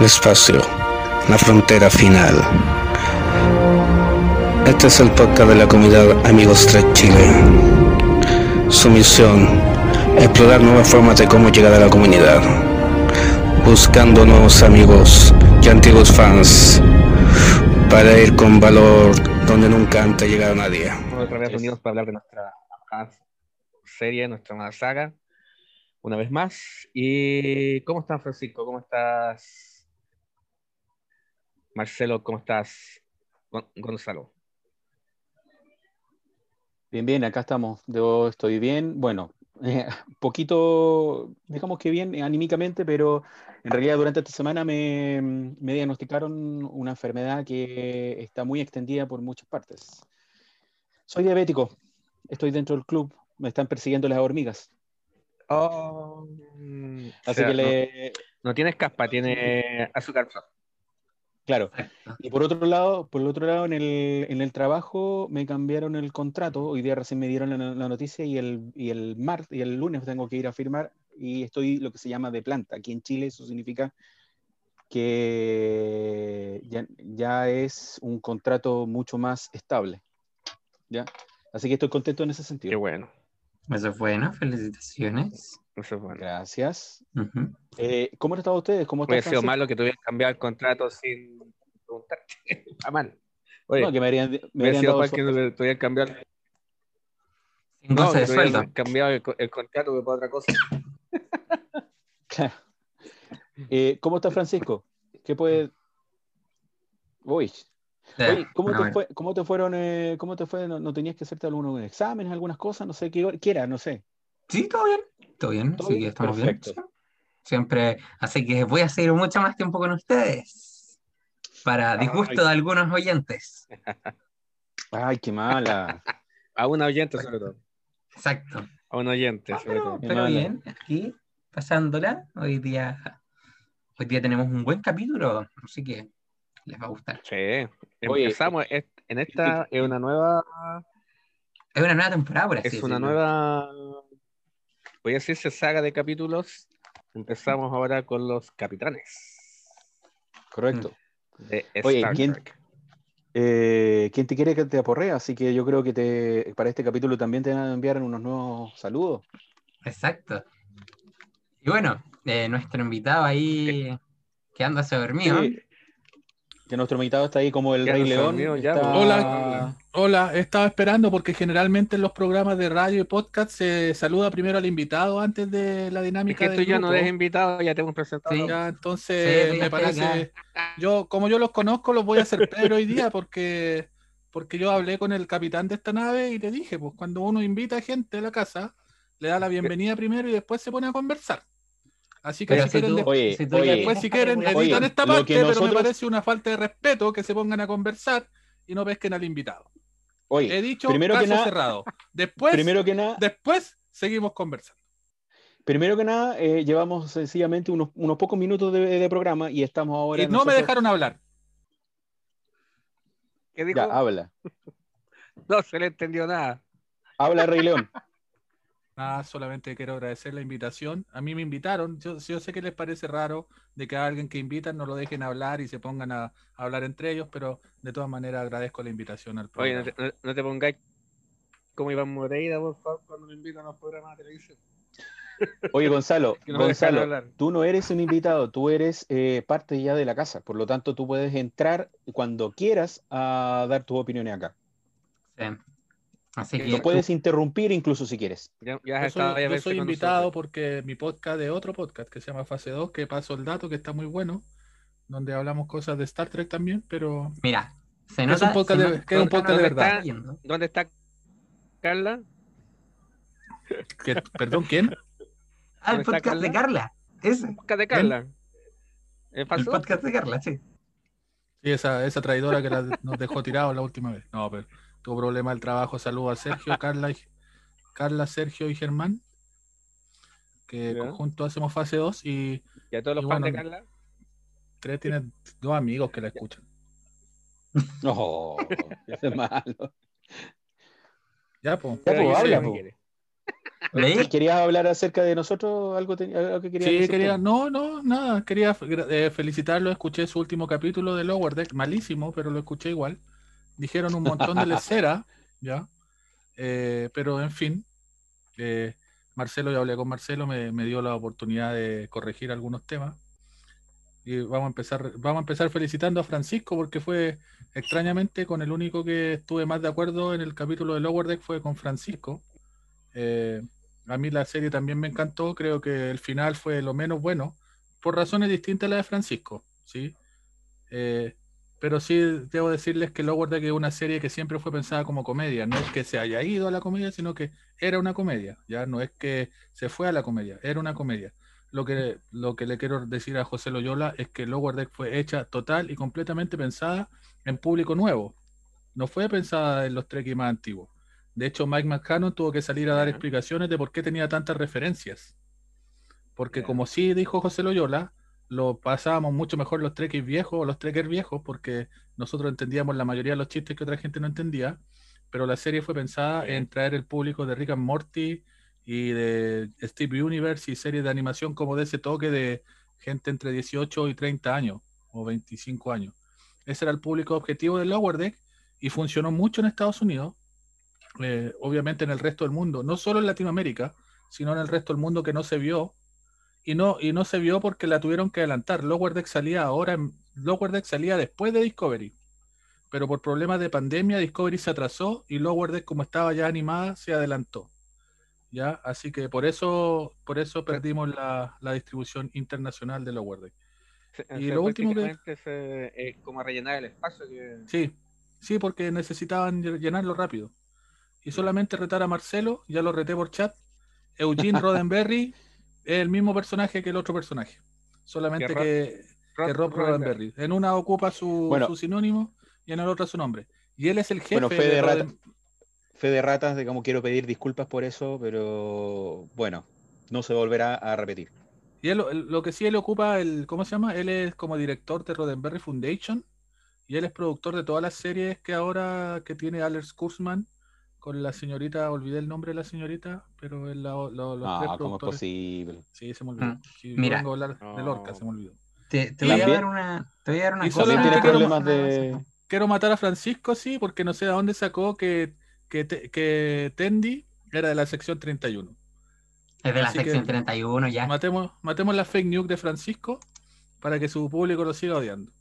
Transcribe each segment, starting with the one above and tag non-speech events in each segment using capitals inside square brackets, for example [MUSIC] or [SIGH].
el espacio, la frontera final. Este es el podcast de la comunidad Amigos Trek Chile. Su misión, explorar nuevas formas de cómo llegar a la comunidad, buscando nuevos amigos y antiguos fans para ir con valor donde nunca antes llegado nadie. Otra vez reunidos para hablar de nuestra serie, nuestra saga, una vez más. ¿Y cómo estás, Francisco? ¿Cómo estás, Marcelo? ¿Cómo estás, Gonzalo? Bien, bien, acá estamos. Yo estoy bien. Bueno, eh, [LAUGHS] poquito, digamos que bien anímicamente, pero en realidad durante esta semana me, me, diagnosticaron una enfermedad que está muy extendida por muchas partes. Soy diabético, estoy dentro del club, me están persiguiendo las hormigas. Oh, Así que le... no, tienes caspa, tiene azúcar. Claro. Y por otro lado, por el otro lado, en el, en el trabajo me cambiaron el contrato. Hoy día recién me dieron la, noticia y el, y el martes y el lunes tengo que ir a firmar y estoy lo que se llama de planta. Aquí en Chile eso significa que ya, ya es un contrato mucho más estable. ¿Ya? Así que estoy contento en ese sentido. Qué bueno. Eso es bueno, felicitaciones. Eso es bueno. Gracias. eh, ¿Cómo han estado ustedes? ¿Cómo Hubiera sido malo que tuvieran cambiado el contrato sin preguntarte. Está [LAUGHS] mal. Oye, no, que me habrían, me habrían sido mal que no tuvieran cambiado. Sin no, de sueldo. cambiado el, el contrato para otra cosa. [LAUGHS] claro. Eh, ¿Cómo está Francisco? ¿Qué puede...? Uy, Oye, ¿cómo, te fue, ¿cómo, te fueron, eh, cómo te fue? ¿No, tenías que hacerte algunos exámenes, algunas cosas? No sé, qué quiera, no sé. Sí, todo bien, todo bien, ¿Todo sí, estamos Perfecto. bien. Siempre, así que voy a seguir mucho más tiempo con ustedes, para disgusto de algunos oyentes. [LAUGHS] Ay, qué mala. A un oyente sobre todo. Exacto. A un oyente sobre todo. Pero bien, aquí, pasándola, hoy día, hoy día tenemos un buen capítulo, así que les va a gustar. Sí, empezamos en esta, es una nueva... Es una nueva temporada, por así Es una nueva, voy a decirse saga de capítulos. Empezamos ahora con los capitanes. Correcto. De Oye, ¿quién, eh, ¿quién te quiere que te aporre? Así que yo creo que te, para este capítulo también te van a enviar unos nuevos saludos. Exacto. Y bueno, eh, nuestro invitado ahí quedándose dormido. Sí que nuestro invitado está ahí como el Rey León. Hola, hola, estaba esperando porque generalmente en los programas de radio y podcast se saluda primero al invitado antes de la dinámica. Es que tú ya no eres invitado, ya te hemos presentado. Ya, entonces me parece. Yo, como yo los conozco, los voy a hacer Pedro hoy día porque, porque yo hablé con el capitán de esta nave y le dije, pues cuando uno invita a gente a la casa, le da la bienvenida primero y después se pone a conversar. Así que si, quieren, después si quieren editan esta parte, pero me parece una falta de respeto que se pongan a conversar y no pesquen al invitado. Oye, He dicho primero caso que nada, cerrado. Después, primero que nada, después seguimos conversando. Primero que nada, eh, llevamos sencillamente unos, unos pocos minutos de, de, programa y estamos ahora. Y no nosotros... me dejaron hablar. ¿Qué dijo? Ya, habla. [LAUGHS] no se le entendió nada. Habla, Rey León. [LAUGHS] Ah, solamente quiero agradecer la invitación. A mí me invitaron. Yo, yo, sé que les parece raro de que a alguien que invitan no lo dejen hablar y se pongan a, a hablar entre ellos, pero de todas maneras agradezco la invitación al programa. Oye, no te, no te pongáis como Iván Moreira, por favor, cuando me invitan a los programas de televisión. [LAUGHS] Oye, Gonzalo, [LAUGHS] no Gonzalo tú no eres un invitado, tú eres eh, parte ya de la casa, por lo tanto tú puedes entrar cuando quieras a dar tus opiniones acá. Sí. Así que lo puedes interrumpir incluso si quieres. Ya, ya yo soy, yo soy invitado nosotros. porque mi podcast de otro podcast que se llama Fase 2, que paso el dato, que está muy bueno, donde hablamos cosas de Star Trek también, pero... Mira, se nota, es un podcast, de, que es un podcast de verdad. Está, ¿Dónde está Carla? ¿Qué, ¿Perdón, quién? Ah, el podcast Carla? de Carla. Ese. El podcast de Carla. ¿El, el podcast de Carla, sí. Sí, esa, esa traidora que la, nos dejó tirado la última vez. No, pero tuvo problema del trabajo. Saludos a Sergio, [LAUGHS] Carla, y, Carla, Sergio y Germán, que ¿Ya? juntos hacemos fase 2 y... ¿Y a todos los fans bueno, de Carla? Tres tienen dos amigos que la escuchan. [LAUGHS] No, es malo. Ya, pues. Ya, pues, habla, po. ¿Querías hablar acerca de nosotros? ¿Algo, que querías Sí, quería, no, no, nada. Quería eh, felicitarlo. Escuché su último capítulo de Lower Deck, malísimo, pero lo escuché igual. Dijeron un montón de [LAUGHS] lecera, ¿ya? Eh, pero en fin, eh, Marcelo, ya hablé con Marcelo, me, me, dio la oportunidad de corregir algunos temas. Y vamos a empezar, vamos a empezar felicitando a Francisco porque fue extrañamente con el único que estuve más de acuerdo en el capítulo de Lower Deck fue con Francisco. Eh, a mí la serie también me encantó, creo que el final fue lo menos bueno, por razones distintas a la de Francisco, ¿sí? Eh, pero sí debo decirles que Lower Deck es una serie que siempre fue pensada como comedia, no es que se haya ido a la comedia, sino que era una comedia, ya no es que se fue a la comedia, era una comedia. Lo que, lo que le quiero decir a José Loyola es que Lower Deck fue hecha total y completamente pensada en público nuevo. No fue pensada en los Trekkies más antiguos. De hecho, Mike McCannon tuvo que salir a dar explicaciones de por qué tenía tantas referencias. Porque como sí dijo José Loyola, lo pasábamos mucho mejor los Trekkies viejos o los Trekkers viejos, porque nosotros entendíamos la mayoría de los chistes que otra gente no entendía, pero la serie fue pensada en traer el público de Rick and Morty y de Steve Universe y series de animación como de ese toque de gente entre 18 y 30 años o 25 años. Ese era el público objetivo de Lower Deck y funcionó mucho en Estados Unidos, eh, obviamente en el resto del mundo, no solo en Latinoamérica, sino en el resto del mundo que no se vio y no, y no se vio porque la tuvieron que adelantar. Lower Deck salía ahora, Lower Deck salía después de Discovery, pero por problemas de pandemia Discovery se atrasó y Lower Deck como estaba ya animada se adelantó. ¿ya? Así que por eso, por eso perdimos la, la distribución internacional de Lower Deck. y lo último que es como rellenar el espacio Sí, sí, porque necesitaban llenarlo rápido. Y solamente retar a Marcelo, ya lo reté por chat. Eugene Roddenberry [LAUGHS] es el mismo personaje que el otro personaje. Solamente que, Rob, Roddenberry. En una ocupa su, su, sinónimo y en el otro su nombre. Y él es el jefe bueno, de, Ratas, fe de ratas, digamos, quiero pedir disculpas por eso, pero bueno, no se volverá a repetir. Y él, lo que sí él ocupa, el, ¿cómo se llama? Él es como director de Roddenberry Foundation y él es productor de todas las series que ahora que tiene Alex Kurzman con la señorita, olvidé el nombre de la señorita, pero es la, los ah, ¿cómo es posible? Sí, se me olvidó. Mm, mira, vengo a hablar de Lorca, se me olvidó. Te, te voy a dar una, te voy a dar una cosa. Quiero, de... quiero matar a Francisco, sí, porque no sé de dónde sacó que, que, que Tendi era de la sección 31. Es de la sección 31 ya. Matemos, matemos la fake news de Francisco para que su público lo siga odiando.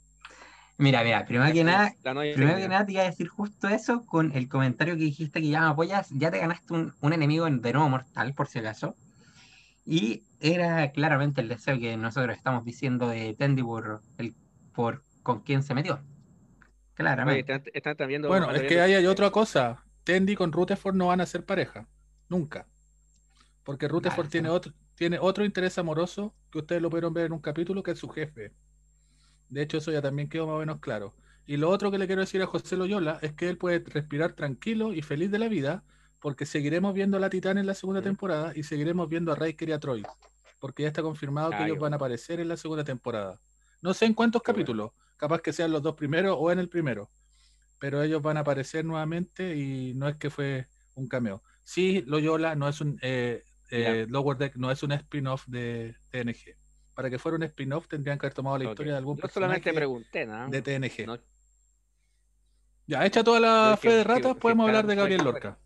Mira, mira, primero que nada, primero que nada te iba a decir justo eso con el comentario que dijiste que ya me apoyas, ya te ganaste un, enemigo de nuevo mortal, por si acaso. Y era claramente el deseo que nosotros estamos diciendo de Tendi por, el, por con quién se metió. Claramente. bueno, es que ahí hay otra cosa. Tendi con Rutherford no van a ser pareja. Nunca. Porque Rutherford tiene, otro, tiene otro interés amoroso que ustedes lo pudieron ver en un capítulo, que es su jefe. De hecho, eso ya también quedó más o menos claro. Y lo otro que le quiero decir a José Loyola es que él puede respirar tranquilo y feliz de la vida, porque seguiremos viendo a la Titán en la segunda temporada y seguiremos viendo a Riker y a Troy, porque ya está confirmado que ellos van a aparecer en la segunda temporada. No sé en cuántos capítulos, capaz que sean los dos primeros o en el primero, pero ellos van a aparecer nuevamente y no es que fue un cameo. Sí, Loyola no es un eh, eh, Lower Deck no es un spin-off de TNG para que fuera un spin-off tendrían que haber tomado la historia de algún Yo solamente pregunté, De TNG. Ya, hecha toda la fe de ratas, podemos hablar de Gabriel Lorca.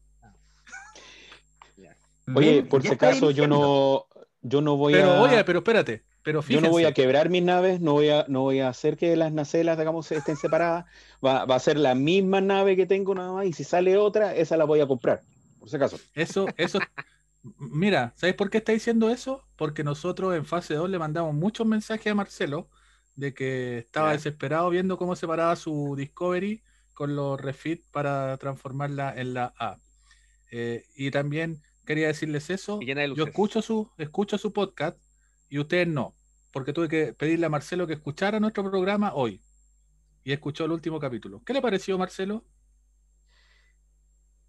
Oye, por si acaso yo no, yo no voy a. Oye, pero espérate. Pero Yo no voy a quebrar mis naves, no voy a, no voy a hacer que las nacelas, digamos, estén separadas. Va, va, a ser la misma nave que tengo nada más, y si sale otra, esa la voy a comprar, por si acaso. Eso, eso, Mira, ¿sabes por qué está diciendo eso? Porque nosotros en fase 2 le mandamos muchos mensajes a Marcelo de que estaba desesperado viendo cómo separaba su Discovery con los refit para transformarla en la A. Eh, y también quería decirles eso. Yo escucho su, escucho su podcast y ustedes no, porque tuve que pedirle a Marcelo que escuchara nuestro programa hoy. Y escuchó el último capítulo. ¿Qué le pareció, Marcelo?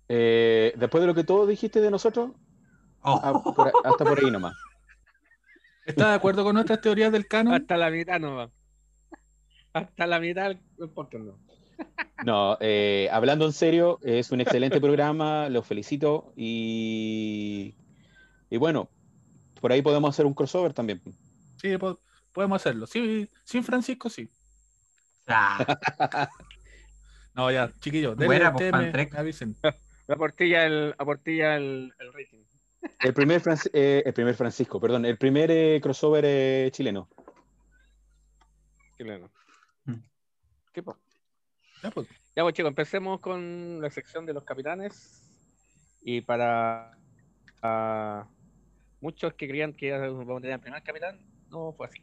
Eh, después de lo que todos dijiste de nosotros, Oh. Ah, hasta por ahí nomás. ¿Estás de acuerdo con nuestras teorías del canon? Hasta la mitad nomás. Hasta la mitad no. No, eh, hablando en serio, es un excelente programa, los felicito y Y bueno, por ahí podemos hacer un crossover también. Sí, podemos hacerlo. Sí, sin Francisco, sí. [LAUGHS] no, ya, chiquillos, denle pues, avisen. [LAUGHS] La portilla el, aportilla el, el rating. El primer, eh, el primer Francisco, perdón, el primer eh, crossover eh, chileno. Chileno. Mm. ¿Qué? Ya pues. Ya pues chicos, empecemos con la sección de los capitanes. Y para muchos que creían que vamos a tener el primer capitán, no fue así.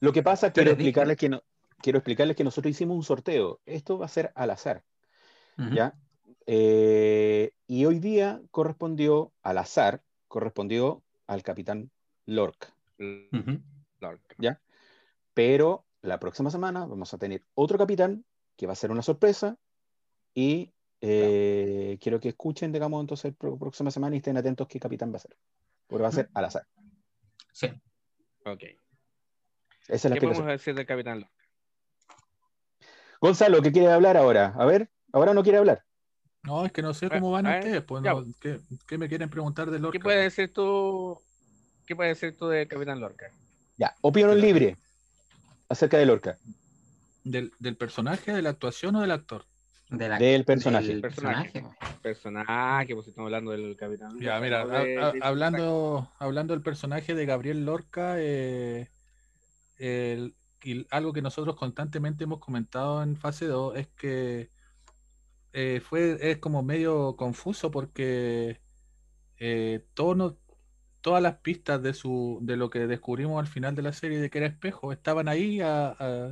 Lo que pasa, quiero explicarles que no, quiero explicarles que nosotros hicimos un sorteo. Esto va a ser al azar. ¿Ya? Eh, y hoy día correspondió al azar, correspondió al capitán Lorca. ¿Ya? Pero la próxima semana vamos a tener otro capitán que va a ser una sorpresa y eh, quiero que escuchen, digamos, entonces la próxima semana y estén atentos qué capitán va a ser. Porque va a ser al azar. Sí. Ok. Esa es la ¿Qué podemos decir del capitán Lorca? Gonzalo, ¿qué quiere hablar ahora? A ver, ahora no quiere hablar. No, es que no sé cómo van ustedes. Pues, ¿qué, me quieren preguntar de Lorca? ¿Qué puede decir tú, qué puede decir tú de Capitán Lorca? Ya, opinión libre acerca de Lorca. ¿Del, personaje, de la actuación o del actor? del personaje. Del personaje. Personaje, pues estamos hablando del Capitán. Ya, mira, hablando, hablando del personaje de Gabriel Lorca, eh, algo que nosotros constantemente hemos comentado en fase 2 es que eh, fue, es como medio confuso porque eh, todas las pistas de, su, de lo que descubrimos al final de la serie de que era espejo estaban ahí,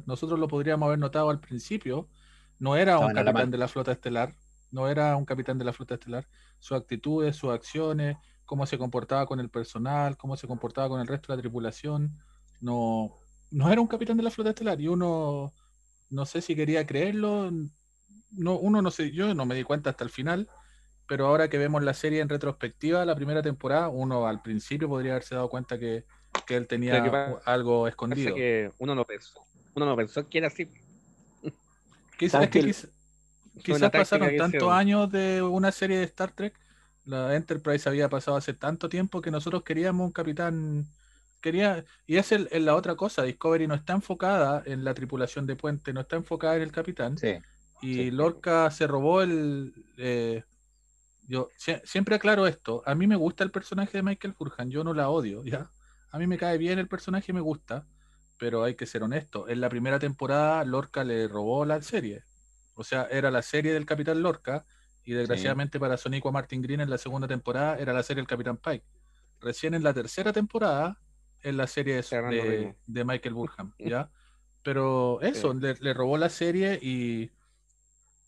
nosotros lo podríamos haber notado al principio, no era un capitán de la flota estelar, no era un capitán de la flota estelar, sus actitudes, sus acciones, cómo se comportaba con el personal, cómo se comportaba con el resto de la tripulación, no, no era un capitán de la flota estelar. Y uno no sé si quería creerlo, no, uno no sé, yo no me di cuenta hasta el final, pero ahora que vemos la serie en retrospectiva, la primera temporada, uno al principio podría haberse dado cuenta que, él tenía algo escondido. Que uno no pensó, uno no pensó que era así. Quizás, quizás pasaron tantos años de una serie de Star Trek, la Enterprise había pasado hace tanto tiempo que nosotros queríamos un capitán quería y es la otra cosa Discovery no está enfocada en la tripulación de puente no está enfocada en el capitán sí. Y Lorca se robó el. Eh, yo siempre aclaro esto. A mí me gusta el personaje de Michael Furhan. Yo no la odio, ¿ya? A mí me cae bien el personaje, me gusta. Pero hay que ser honesto. En la primera temporada, Lorca le robó la serie. O sea, era la serie del Capitán Lorca. Y desgraciadamente para Sonic a Martin Green en la segunda temporada era la serie del Capitán Pike. Recién en la tercera temporada es la serie de, de, Michael Burham, [LAUGHS] ¿ya? Pero eso, le robó la serie y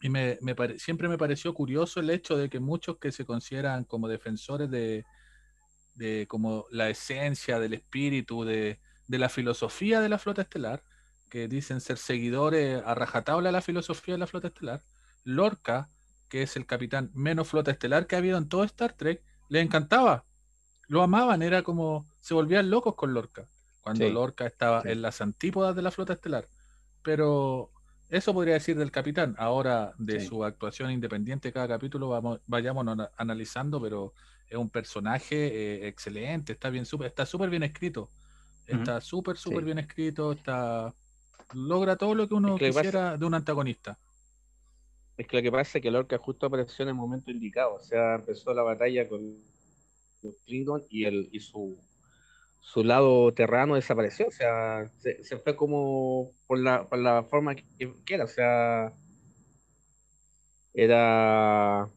y me, siempre me pareció curioso el hecho de que muchos que se consideran como defensores de, como la esencia del espíritu, de, la filosofía de la flota estelar, que dicen ser seguidores a rajatabla de la filosofía de la flota estelar, Lorca, que es el capitán menos flota estelar que ha habido en todo Star Trek, le encantaba. Lo amaban, era como se volvían locos con Lorca, cuando Lorca estaba en las antípodas de la flota estelar. Pero eso podría decir del capitán. Ahora, de su actuación independiente cada capítulo, vamos, vayamos analizando, pero es un personaje eh, excelente, está bien super, está súper bien escrito. Está súper, súper bien escrito, está logra todo lo que uno quisiera de un antagonista. Es que lo que pasa es que Lorca justo apareció en el momento indicado, o sea, empezó la batalla con los Klingon y, el, y su su lado terrano desapareció, o sea, se, fue como por la, por la forma que, era, o sea, era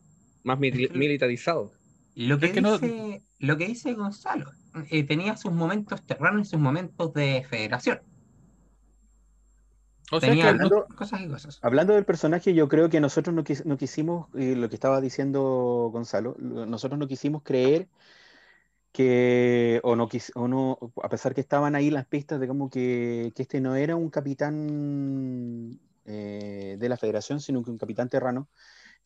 más militarizado. Lo que, dice, lo que dice Gonzalo, eh, tenía sus momentos terranos y sus momentos de federación. O sea, hablando, cosas y cosas. hablando del personaje, yo creo que nosotros no, no quisimos, y lo que estaba diciendo Gonzalo, nosotros no quisimos creer que o no, o no, a pesar que estaban ahí las pistas de como que, que este no era un capitán eh, de la federación, sino que un capitán terrano,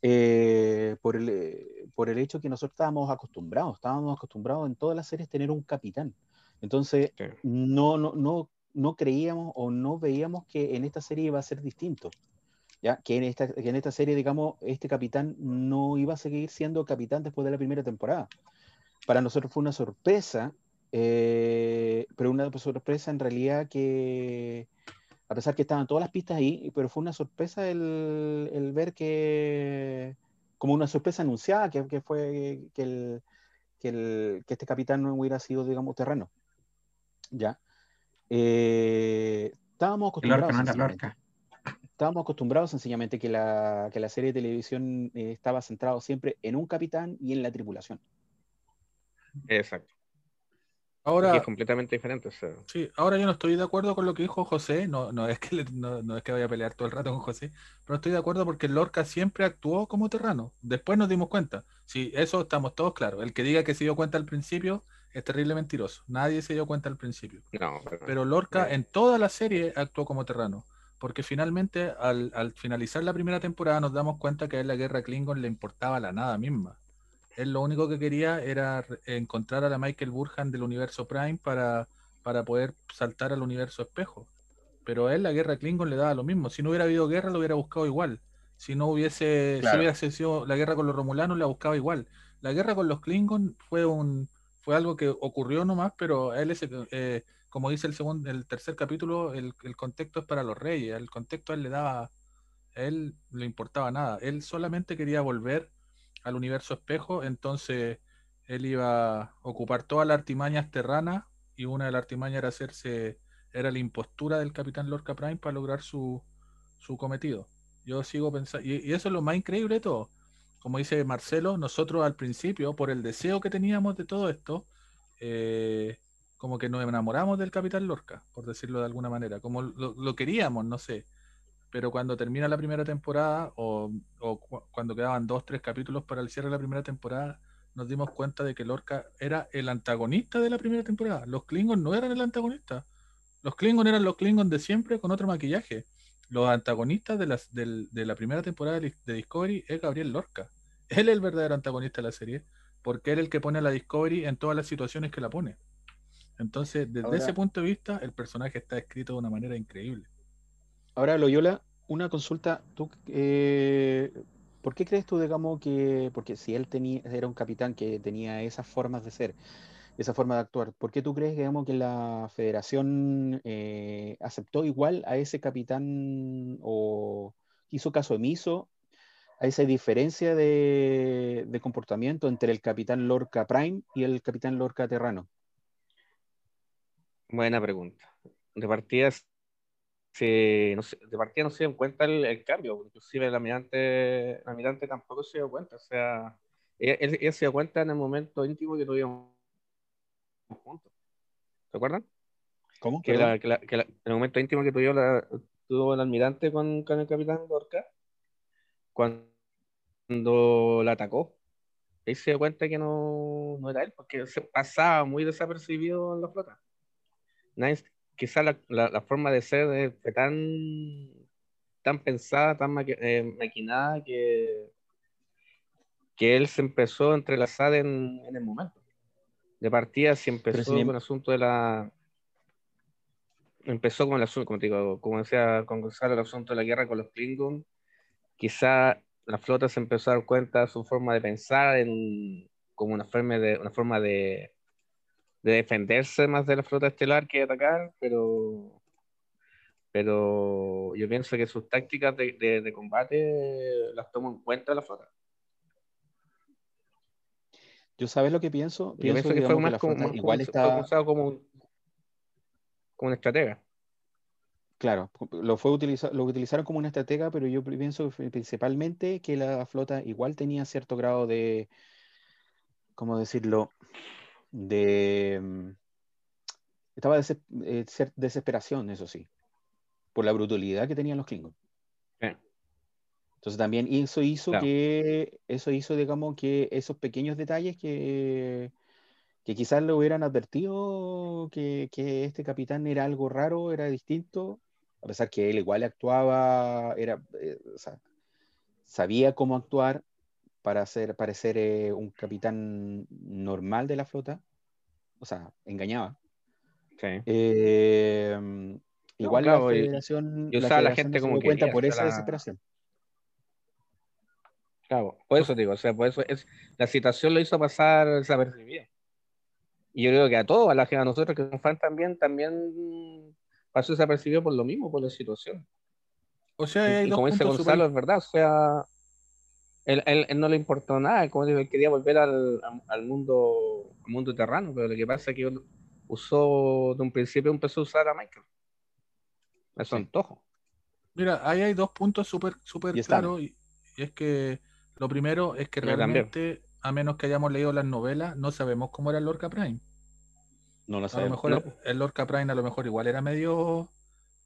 eh, por, el, eh, por el hecho que nosotros estábamos acostumbrados, estábamos acostumbrados en todas las series tener un capitán. Entonces, no, no, no, no creíamos o no veíamos que en esta serie iba a ser distinto. ¿Ya? Que, en esta, que en esta serie, digamos, este capitán no iba a seguir siendo capitán después de la primera temporada para nosotros fue una sorpresa, eh, pero una sorpresa en realidad que, a pesar que estaban todas las pistas ahí, pero fue una sorpresa el, el ver que, como una sorpresa anunciada, que, que fue que, el, que, el, que, este capitán no hubiera sido, digamos, terreno. ¿Ya? Eh, estábamos acostumbrados. Estábamos acostumbrados sencillamente que la, que la serie de televisión eh, estaba centrado siempre en un capitán y en la tripulación. Exacto. Ahora, es completamente diferente. Sí, ahora yo no estoy de acuerdo con lo que dijo José, no, no, es que no, es que vaya a pelear todo el rato con José, pero estoy de acuerdo porque Lorca siempre actuó como terrano. Después nos dimos cuenta. Sí, eso estamos todos claros. El que diga que se dio cuenta al principio es terrible mentiroso. Nadie se dio cuenta al principio. pero, Lorca en toda la serie actuó como terrano. Porque finalmente, al, al finalizar la primera temporada, nos damos cuenta que a la guerra Klingon le importaba la nada misma. Él lo único que quería era encontrar a la Michael Burhan del universo Prime para, para poder saltar al universo espejo. Pero a él la guerra Klingon le daba lo mismo. Si no hubiera habido guerra, lo hubiera buscado igual. Si no hubiese, si hubiera sido la guerra con los romulanos, la buscaba igual. La guerra con los Klingon fue un fue algo que ocurrió nomás, pero él eh, como dice el segundo, el tercer capítulo, el, el, contexto es para los reyes. El contexto a él le daba, a él le importaba nada. Él solamente quería volver al universo espejo, entonces él iba a ocupar todas las artimañas terranas y una de las artimañas era hacerse, era la impostura del Capitán Lorca Prime para lograr su, su cometido. Yo sigo pensando, y, eso es lo más increíble de todo. Como dice Marcelo, nosotros al principio, por el deseo que teníamos de todo esto, eh, como que nos enamoramos del Capitán Lorca, por decirlo de alguna manera, como lo queríamos, no sé pero cuando termina la primera temporada o, cuando quedaban dos, tres capítulos para el cierre de la primera temporada, nos dimos cuenta de que Lorca era el antagonista de la primera temporada. Los Klingons no eran el antagonista. Los Klingons eran los Klingons de siempre con otro maquillaje. Los antagonistas de, las, de, la primera temporada de Discovery es Gabriel Lorca. Él es el verdadero antagonista de la serie, porque él es el que pone a la Discovery en todas las situaciones que la pone. Entonces, desde ese punto de vista, el personaje está escrito de una manera increíble. Ahora, Loyola, una consulta. ¿Tú, eh, ¿Por qué crees tú, digamos, que, porque si él era un capitán que tenía esas formas de ser, esa forma de actuar, ¿por qué tú crees, digamos, que la federación eh, aceptó igual a ese capitán o hizo caso omiso a esa diferencia de, de comportamiento entre el capitán Lorca Prime y el capitán Lorca Terrano? Buena pregunta. De partida no de partida no se dio cuenta el, cambio, inclusive el almirante, el almirante tampoco se dio cuenta, o sea, él, se dio cuenta en el momento íntimo que tuvimos juntos. ¿Se acuerdan? ¿Cómo? Que, la, que, en el momento íntimo que tuvo, la, tuvo el almirante con, con el capitán Lorca, cuando la atacó, él se dio cuenta que no, no era él, porque se pasaba muy desapercibido en la flota. Nadie, quizá la, la, forma de ser fue tan, tan pensada, tan eh, maquinada que, que él se empezó a entrelazar en, en el momento. De partida, si empezó con el asunto de la. Empezó con el asunto, como, digo, como decía, con el asunto de la guerra con los Klingons, quizá la flota se empezó a dar cuenta de su forma de pensar en, como una forma de, una forma de, de defenderse más de la flota estelar que atacar, pero, pero yo pienso que sus tácticas de, de, combate las tomo en cuenta la flota. Yo sabes lo que pienso. Yo pienso, que, fue más como, igual está... usado como un, como un estratega. Claro, lo, fue utilizar, lo utilizaron como una estratega, pero yo pienso principalmente que la flota igual tenía cierto grado de, ¿cómo decirlo? De... Mm, estaba de eh, desesperación, eso sí, por la brutalidad que tenían los Klingons. Entonces también eso hizo que, eso hizo, digamos, que esos pequeños detalles que, que quizás le hubieran advertido que, que, este capitán era algo raro, era distinto, a pesar que él igual actuaba, era, eh, o sea, sabía cómo actuar, para hacer parecer eh, un capitán normal de la flota. O sea, engañaba. Eh, igual la federación, y, la, gente como cuenta por esa desesperación. Claro, por eso digo, o sea, por eso es, la situación lo hizo pasar desapercibida. Y yo creo que a todos, a la gente, a nosotros que son fan también, también pasó desapercibido por lo mismo, por la situación. O sea, y, como dice Gonzalo, es verdad, o sea, él, él, no le importó nada, como digo, él quería volver al, al mundo al mundo terrano, pero lo que pasa es que usó, de un principio empezó a usar a Michael. Eso antojo. Mira, ahí hay dos puntos súper super claros, y, es que lo primero es que realmente, a menos que hayamos leído las novelas, no sabemos cómo era Lorca Prime. No lo sabemos. A lo mejor el Lorca Prime a lo mejor igual era medio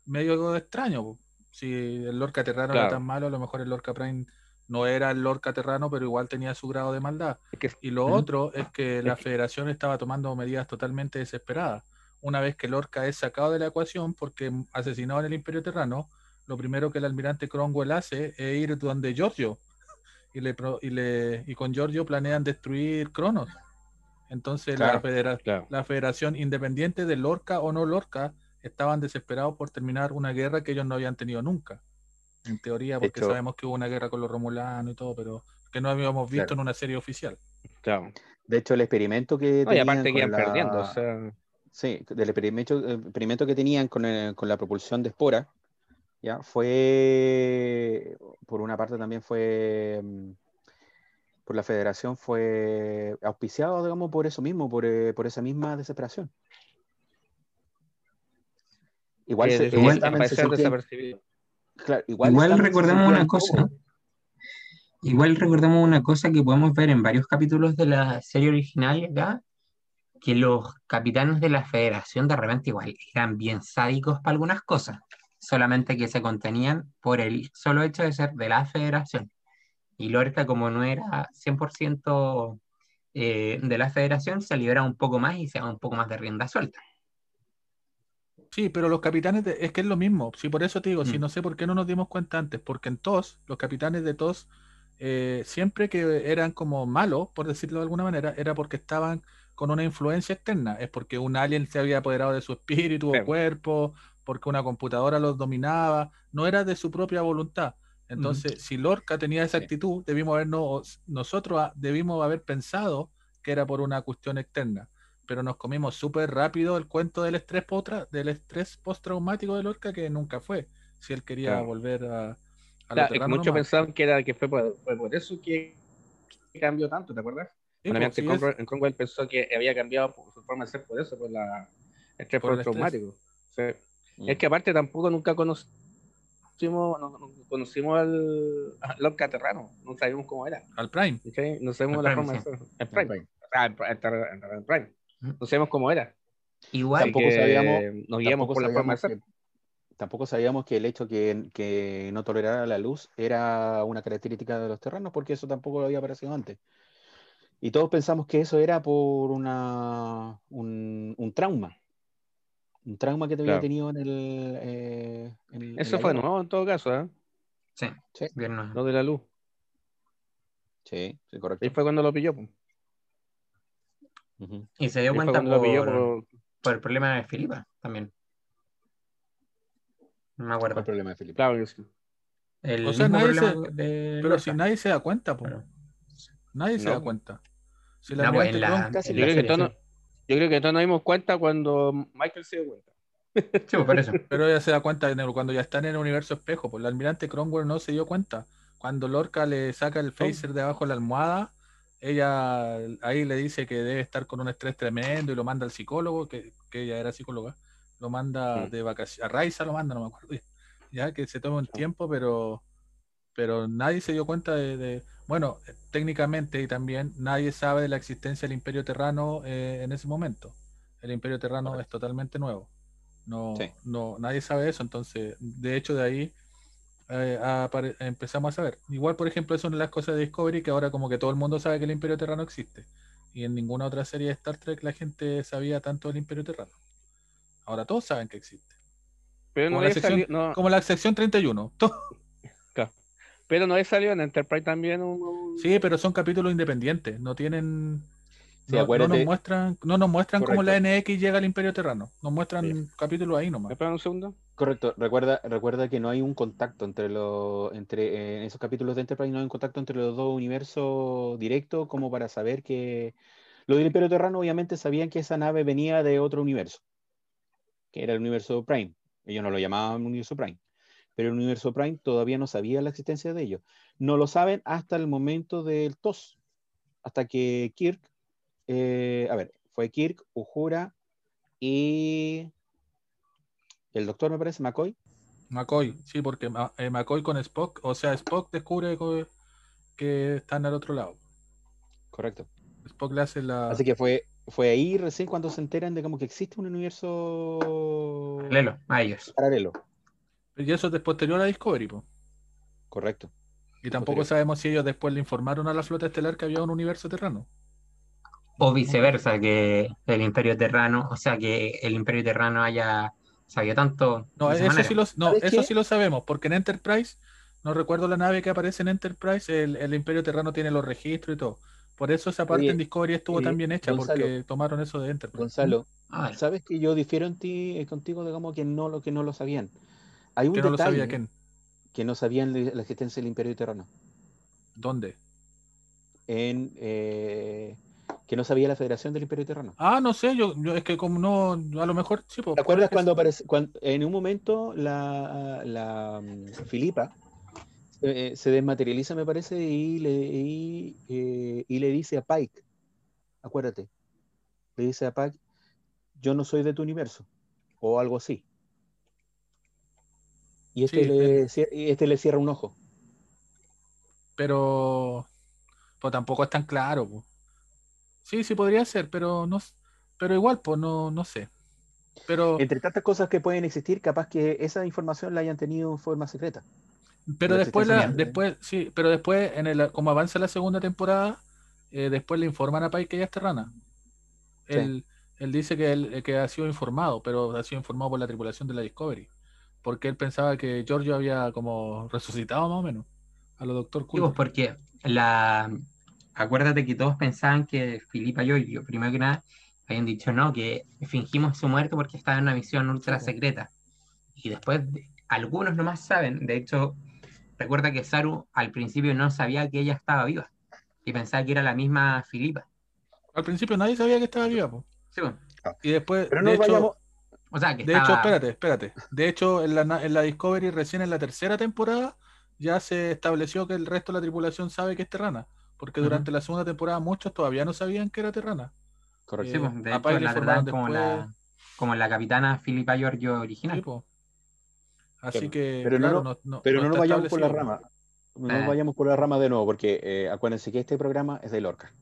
medio extraño. Si el Lorca Terrano era tan malo, a lo mejor el Lorca Prime no era el Lorca Terrano, pero igual tenía su grado de maldad. y lo otro es que la federación estaba tomando medidas totalmente desesperadas. Una vez que Lorca es sacado de la ecuación porque asesinado en el Imperio Terrano, lo primero que el almirante Cromwell hace es ir donde Giorgio y, le, y, le, y con Giorgio planean destruir Cronos. Entonces la, la Federación Independiente de Lorca o no Lorca estaban desesperados por terminar una guerra que ellos no habían tenido nunca. En teoría, porque sabemos que hubo una guerra con los romulanos y todo, pero que no habíamos visto en una serie oficial. Claro. De hecho, el experimento que tenían aparte que perdiendo, o sea... Sí, del experimento, experimento que tenían con, con la propulsión de espora, ya fue, por una parte también fue, mm, por la federación fue auspiciado, digamos, por eso mismo, por, eh, por esa misma desesperación. Igual, se, igual, igual, recordemos una cosa. Igual recordemos una cosa que podemos ver en varios capítulos de la serie original acá, que los capitanes de la federación de repente igual eran bien sádicos para algunas cosas solamente que se contenían por el solo hecho de ser de la federación. Y Lorca, como no era 100% eh, de la federación, se libera un poco más y se da un poco más de rienda suelta. Sí, pero los capitanes, es que es lo mismo. Sí, por eso te digo, si mm. no sé por qué no nos dimos cuenta antes, porque en TOS, los capitanes de TOS, eh, siempre que eran como malos, por decirlo de alguna manera, era porque estaban con una influencia externa. Es porque un alien se había apoderado de su espíritu o cuerpo, porque una computadora los dominaba, no era de su propia voluntad. Entonces, si Lorca tenía esa actitud, debimos habernos, nosotros debimos haber pensado que era por una cuestión externa, pero nos comimos súper rápido el cuento del estrés, potra, del estrés postraumático de Lorca que nunca fue, si él quería volver a... a muchos pensaban que, era, que fue por, eso que cambió tanto, ¿te acuerdas? Pues, en Cromwell pensó que había cambiado su forma de ser por eso, por la estrés postraumático. Sí. Es que aparte tampoco nunca conocimos, no, conocimos al, al Terrano, no sabíamos cómo era. Al Prime. No sabemos la forma de ser. El Prime. Ah, el, Prime. No sabemos cómo era. Igual tampoco sabíamos, nos guiamos por la forma de ser. tampoco sabíamos que el hecho que, que no tolerara la luz era una característica de los terranos, porque eso tampoco lo había aparecido antes. Y todos pensamos que eso era por una, un, un trauma un trauma que te había tenido en el. Eh, Eso fue nuevo en todo caso, ¿eh? Sí, sí. Bien, Lo de la luz. Sí, sí, correcto. Y fue cuando lo pilló. Y se dio cuenta por, por... por, el problema de Filipa también. No me acuerdo. el problema de Filipa? Claro que sí. El o sea, nadie se... de... Pero si nadie se da cuenta, pues. Nadie se da cuenta. Si la, no, pues, la... Casi yo, creo que todo, yo creo que todos nos dimos cuenta cuando Michael se dio cuenta. Sí, pues, por eso. [LAUGHS] Pero ella se da cuenta cuando ya están en el universo espejo. Pues el almirante Cromwell no se dio cuenta. Cuando Lorca le saca el phaser de abajo de la almohada, ella ahí le dice que debe estar con un estrés tremendo y lo manda al psicólogo, que, ella era psicóloga. Lo manda de vacaciones. A Raiza lo manda, no me acuerdo. [LAUGHS] Ya que se toma un tiempo, pero pero nadie se dio cuenta de, bueno, técnicamente y también nadie sabe de la existencia del Imperio Terrano eh, en ese momento. El Imperio Terrano es totalmente nuevo. No, no, nadie sabe eso, entonces, de hecho, de ahí eh, empezamos a saber. Igual, por ejemplo, es una de las cosas de Discovery que ahora como que todo el mundo sabe que el Imperio Terrano existe. Y en ninguna otra serie de Star Trek la gente sabía tanto del Imperio Terrano. Ahora todos saben que existe. Pero como, la sección, como la sección 31. Pero no he salido en Enterprise también un, Sí, pero son capítulos independientes, no tienen... no, nos muestran, no nos muestran cómo la NX llega al Imperio Terrano. Nos muestran capítulos ahí nomás. Espera un segundo. Correcto. Recuerda, recuerda que no hay un contacto entre los, entre eh, en esos capítulos de Enterprise no hay un contacto entre los dos universos directo como para saber que los del Imperio Terrano obviamente sabían que esa nave venía de otro universo, que era el universo Prime. Ellos no lo llamaban universo Prime, pero el universo Prime todavía no sabía la existencia de ellos. No lo saben hasta el momento del TOS, hasta que Kirk eh, a ver, fue Kirk, Uhura y el doctor, me parece, McCoy. McCoy, sí, porque eh, McCoy con Spock, o sea, Spock descubre que están al otro lado. Correcto. Spock le hace la. Así que fue, fue ahí recién cuando se enteran de como que existe un universo paralelo a ellos. Paralelo. Y eso es posterior a Discovery, Correcto. Y tampoco sabemos si ellos después le informaron a la flota estelar que había un universo terrano. O viceversa, que el Imperio Terrano, o sea, que el Imperio Terrano haya sabido tanto. No, eso, sí lo, no eso sí lo sabemos, porque en Enterprise, no recuerdo la nave que aparece en Enterprise, el, Imperio Terrano tiene los registros y todo. Por eso esa parte en Discovery estuvo tan bien hecha, porque tomaron eso de Enterprise. Gonzalo, ah, ¿sabes que yo difiero en ti, eh, contigo, digamos, que no lo que no lo sabían? Hay un detalle que no sabían la existencia del Imperio Terrano. ¿Dónde? En eh, que no sabía la Federación del Imperio Terrano. Ah, no sé, yo, es que como no, a lo mejor sí. ¿Te acuerdas cuando aparece, cuando, en un momento la, la mm, Filipa eh, se desmaterializa, me parece, y le, y, eh, y le dice a Pike, acuérdate, le dice a Pike, yo no soy de tu universo, o algo así. Y este, le, este le cierra un ojo. Pero, pues tampoco es tan claro. Pues. Sí, sí podría ser, pero no, pero igual, pues no, no sé. Pero, Entre tantas cosas que pueden existir, capaz que esa información la hayan tenido en forma secreta. Pero después, la, después, sí, pero después, en el, como avanza la segunda temporada, eh, después le informan a Pai que ella es terrana. Él, él dice que, él, que ha sido informado, pero ha sido informado por la tripulación de la Discovery. Porque él pensaba que Giorgio había como resucitado más o menos a lo doctor Cool. Pues porque la, acuérdate que todos pensaban que Filipa y yo, primero que nada, habían dicho no, que fingimos su muerte porque estaba en una misión ultra secreta. Y después, algunos nomás saben, de hecho, recuerda que Saru al principio no sabía que ella estaba viva y pensaba que era la misma Filipa. Al principio nadie sabía que estaba viva, Sí, bueno. Y después, de hecho, o sea, que de hecho, espérate, espérate. De hecho, en la, en la Discovery, recién en la tercera temporada, ya se estableció que el resto de la tripulación sabe que es terrana porque durante la segunda temporada muchos todavía no sabían que era Terrana. Correcto. Eh, de hecho, la verdad, como, la, como la capitana Filipa Giorgio original. Así que, pero no, pero no nos vayamos por la rama. No nos ah. vayamos por la rama de nuevo, porque eh, acuérdense que este programa es de Lorca.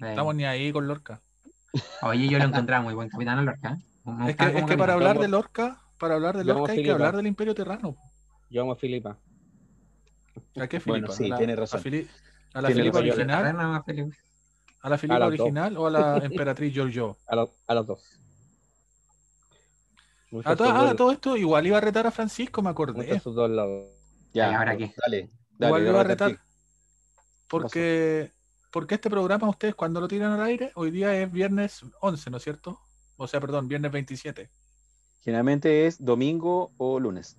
Estamos ni ahí con Lorca. Oye, yo lo encontraba muy buen capitán Lorca. Es que, es que para hablar de Lorca, para hablar de Lorca hay que hablar del Imperio Terrano. Yo amo a Filipa. ¿A qué Filipa? Bueno, sí, tiene razón. ¿A la Filipa original? ¿A la Filipa original o a la [LAUGHS] emperatriz Giorgio? A, a los dos. A, ah, todo esto igual iba a retar a Francisco, me acordé. A sus dos lados. Ya, ahora qué. Dale, dale. Igual iba a retar. Porque, porque este programa, ustedes cuando lo tiran al aire, hoy día es viernes 11, ¿no es cierto? O sea, perdón, viernes 27. Generalmente es domingo o lunes.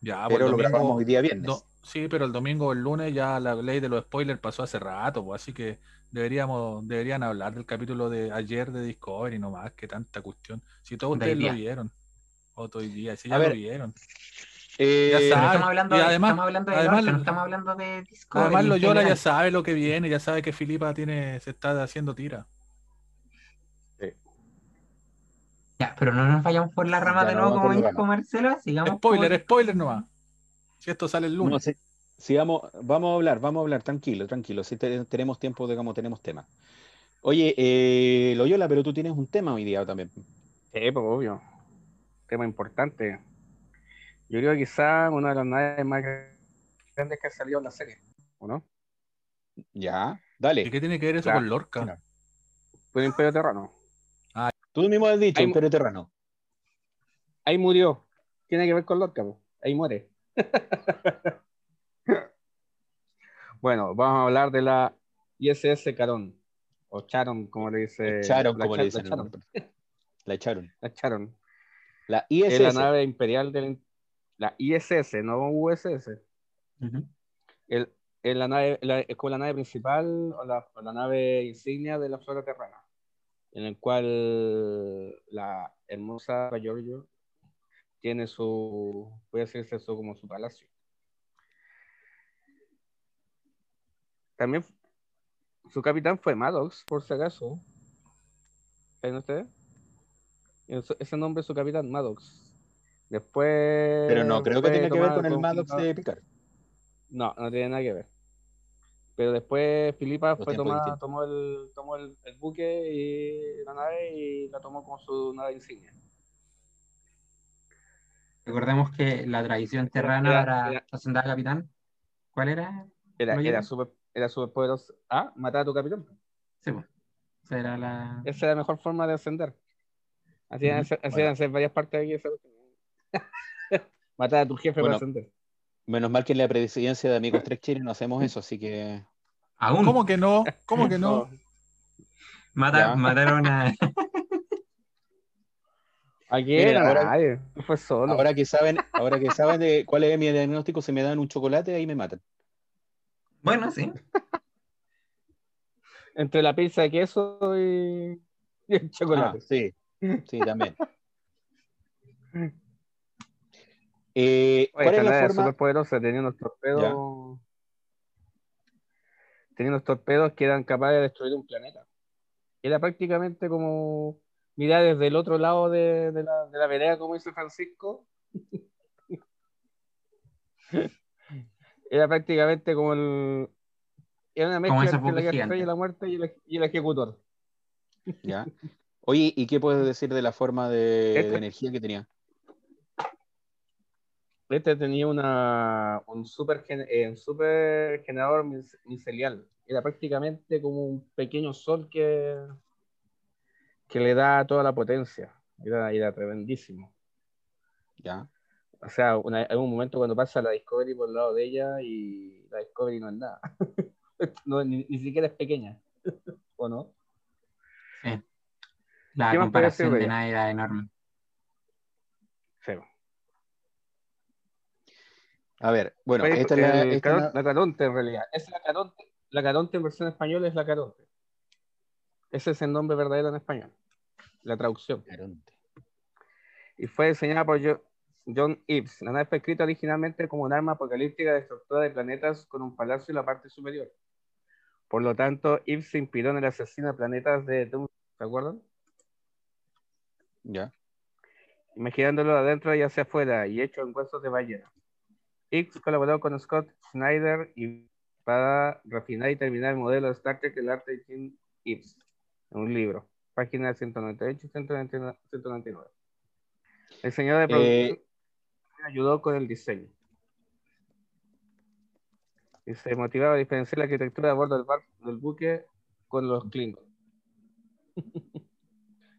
Ya, pero lo grabamos hoy día viernes. Sí, pero el domingo o el lunes ya la ley de los spoilers pasó hace rato, pues, así que deberíamos, deberían hablar del capítulo de ayer de Discovery, no más que tanta cuestión. Si todos ustedes lo vieron, o hoy día, si ya lo vieron. Eh, ya estamos hablando, de, además, estamos hablando de además, no estamos hablando de Discovery. Además, Loyola ya sabe lo que viene, ya sabe que Filipa tiene, se está haciendo tira. Ya, pero no nos vayamos por la rama de nuevo, como dijo Marcelo. Sigamos spoiler, por... spoiler nomás. Si esto sale el lunes. si, vamos, vamos a hablar, vamos a hablar, tranquilo, tranquilo. Si tenemos tiempo, digamos, tenemos tema. Oye, eh, Loyola, pero tú tienes un tema hoy día también. Sí, pues obvio. Tema importante. Yo creo que quizá una de las naves más grandes que ha salido en la serie, ¿o no? Ya, dale. ¿Y qué tiene que ver eso con Lorca? Pues Imperio Terrano. Ah, tú mismo has dicho, Imperio Terrano. Ahí murió. Tiene que ver con Lorca, ahí muere. [LAUGHS] bueno, vamos a hablar de la ISS Carón. O Charon, como le dice. Charon, como le dicen. La echaron. [LAUGHS] La echaron. La ISS. Es la nave imperial de la ISS, no USS. el, es, la nave, es como la nave principal o la, la, nave insignia de la flora terrana, en el cual la hermosa Giorgio tiene su, puede decirse eso como su palacio. También su capitán fue Maddox, por si acaso. ¿Ven ustedes? Ese nombre es su capitán, Maddox. Después. Pero no, creo que tenga que ver con el Maddox de Picard. No, no tiene nada que ver. Pero después Filipa fue tomada, tomó, el, tomó el, buque y la nave y la tomó como su nave insignia. Recordemos que la tradición terrana era, era, capitán. ¿Cuál era? Era, era súper era super poderoso. Ah, matar a tu capitán. Sí, pues. Esa era la... Esa era la mejor forma de ascender. Hacían, hacer varias partes de aquí. matar a tu jefe para ascender. Menos mal que en la presidencia de Amigos Tres Chile no hacemos eso, así que. ¿Aún? ¿Cómo que no? ¿Cómo que no? [LAUGHS] mataron a. [LAUGHS] Aquí ahora, fue solo. Ahora que saben, ahora que saben de cuál es mi diagnóstico, si me dan un chocolate, ahí me matan. Bueno, sí. Entre la pizza de queso y, el chocolate. Ah, sí, sí, también. [LAUGHS] Eh, ¿Cuál es la forma? poderosa, tenía unos torpedos. Tenía unos torpedos que eran capaces de destruir un planeta. Era prácticamente como mirar desde el otro lado de, la, de la vereda, como dice Francisco. [LAUGHS] era prácticamente como el. Era una mezcla entre la guerra y la muerte y el, y el ejecutor. Ya. Oye, ¿y qué puedes decir de la forma de este energía que tenía? este tenía una, un super, eh, super generador micelial. Era prácticamente como un pequeño sol que, que le da toda la potencia. Era, era tremendísimo. Ya. O sea, hay un momento cuando pasa la Discovery por el lado de ella y la Discovery no es nada. [LAUGHS] ni, siquiera es pequeña. ¿O no? Sí. La comparación de nada era enorme. A ver, bueno, esta es la, esta la, Caronte en realidad. Es la Caronte, la Caronte en versión española es la Caronte. Ese es el nombre verdadero en español. La traducción. Caronte. Y fue diseñada por John Ives. La nave fue escrita originalmente como un arma apocalíptica destructora de planetas con un palacio en la parte superior. Por lo tanto, Ives se inspiró en el asesino de planetas de Doom. ¿Se acuerdan? Ya. Imaginándolo adentro y hacia afuera y hecho en huesos de ballena. X colaboró con Scott Snyder y para refinar y terminar el modelo de Star Trek el arte de Jim Ives, un libro, página 198 y 199. El señor de eh, producción ayudó con el diseño. Y se motivaba a diferenciar la arquitectura a bordo del, del buque con los Klingons. [LAUGHS]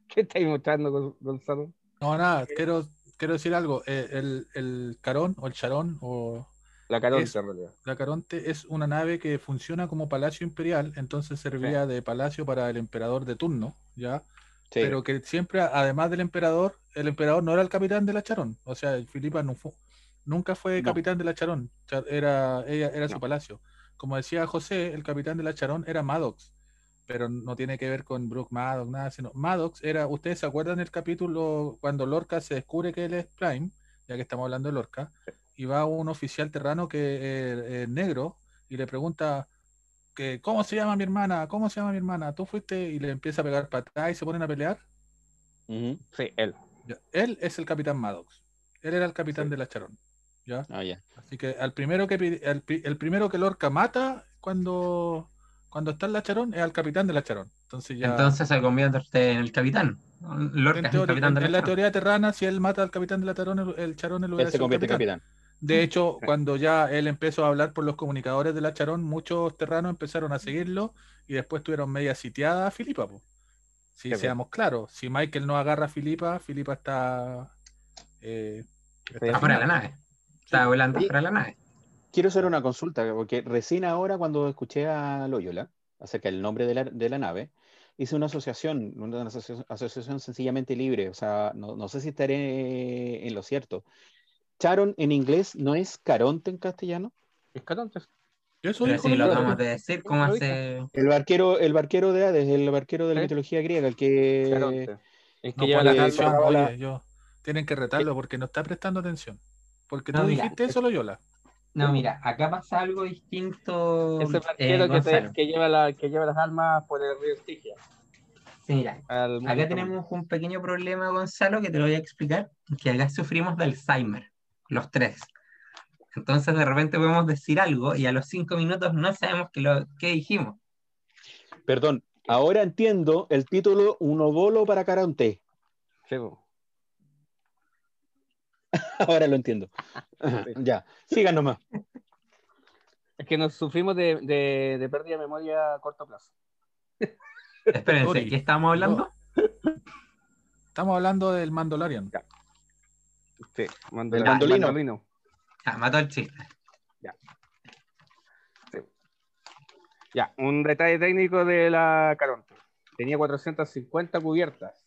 ¿Qué estáis mostrando, Gonzalo? No, nada, quiero quiero decir algo, eh, el, el, Carón o el Charón o... La Caronte, en realidad. La Caronte es una nave que funciona como palacio imperial, entonces servía de palacio para el emperador de turno, ¿ya? Pero que siempre, además del emperador, el emperador no era el capitán de la Charón, o sea, Filipa no fue, nunca fue capitán de la Charón, era, ella, era su palacio. Como decía José, el capitán de la Charón era Maddox, pero no tiene que ver con Brooke Maddox, nada, sino Maddox era, ustedes se acuerdan del capítulo cuando Lorca se descubre que él es Prime, ya que estamos hablando de Lorca, y va un oficial terrano que es negro y le pregunta que cómo se llama mi hermana, cómo se llama mi hermana, tú fuiste y le empieza a pegar patadas y se ponen a pelear. Sí, él. Él es el capitán Maddox. Él era el capitán de la Charón. ¿ya? Ah, Así que al primero que el, el primero que Lorca mata cuando cuando está el Lacharón es al capitán del Lacharón. Entonces ya. Entonces se convierte en el capitán. Lorca en, capitán en la teoría terrana, si él mata al capitán del Lacharón, el, Charón él se convierte en capitán. De hecho, cuando ya él empezó a hablar por los comunicadores de Lacharón, muchos terranos empezaron a seguirlo y después tuvieron media sitiada a Filipa. Si seamos claros, si Michael no agarra a Filipa, Filipa está. Eh, está fuera de la nave. Está volando fuera de la nave quiero hacer una consulta, porque recién ahora cuando escuché a Loyola, acerca del nombre de la, de la nave, hice una asociación, una asociación, sencillamente libre, o sea, no, no, sé si estaré en lo cierto. Charon en inglés no es Caronte en castellano. Es Caronte. Eso sí lo acabamos de decir, ¿cómo hace? El barquero, el barquero de Hades, el barquero de la mitología griega, el que... Es que lleva la canción, oye, yo, tienen que retarlo porque no está prestando atención. Porque no, tú dijiste eso, lo Yola. No, mira, acá pasa algo distinto. Ese barquero eh, que, lleva la, que lleva las almas por el río Estigia. Sí, mira, acá tenemos un pequeño problema, Gonzalo, que te lo voy a explicar, que acá sufrimos de Alzheimer, los tres. Entonces de repente podemos decir algo y a los cinco minutos no sabemos qué, lo, qué dijimos. Perdón, ahora entiendo el título Uno bolo para Caronte. Sí, [LAUGHS] ahora lo entiendo. [LAUGHS] ya, sigan nomás. Es que nos sufrimos de, de, pérdida de memoria a corto plazo. Espérense, ¿qué estamos hablando? Estamos hablando del Mandalorian. Sí, el mandolino. Ya, mató el chiste. Ya. Ya, un detalle técnico de la Caronte. Tenía 450 cubiertas.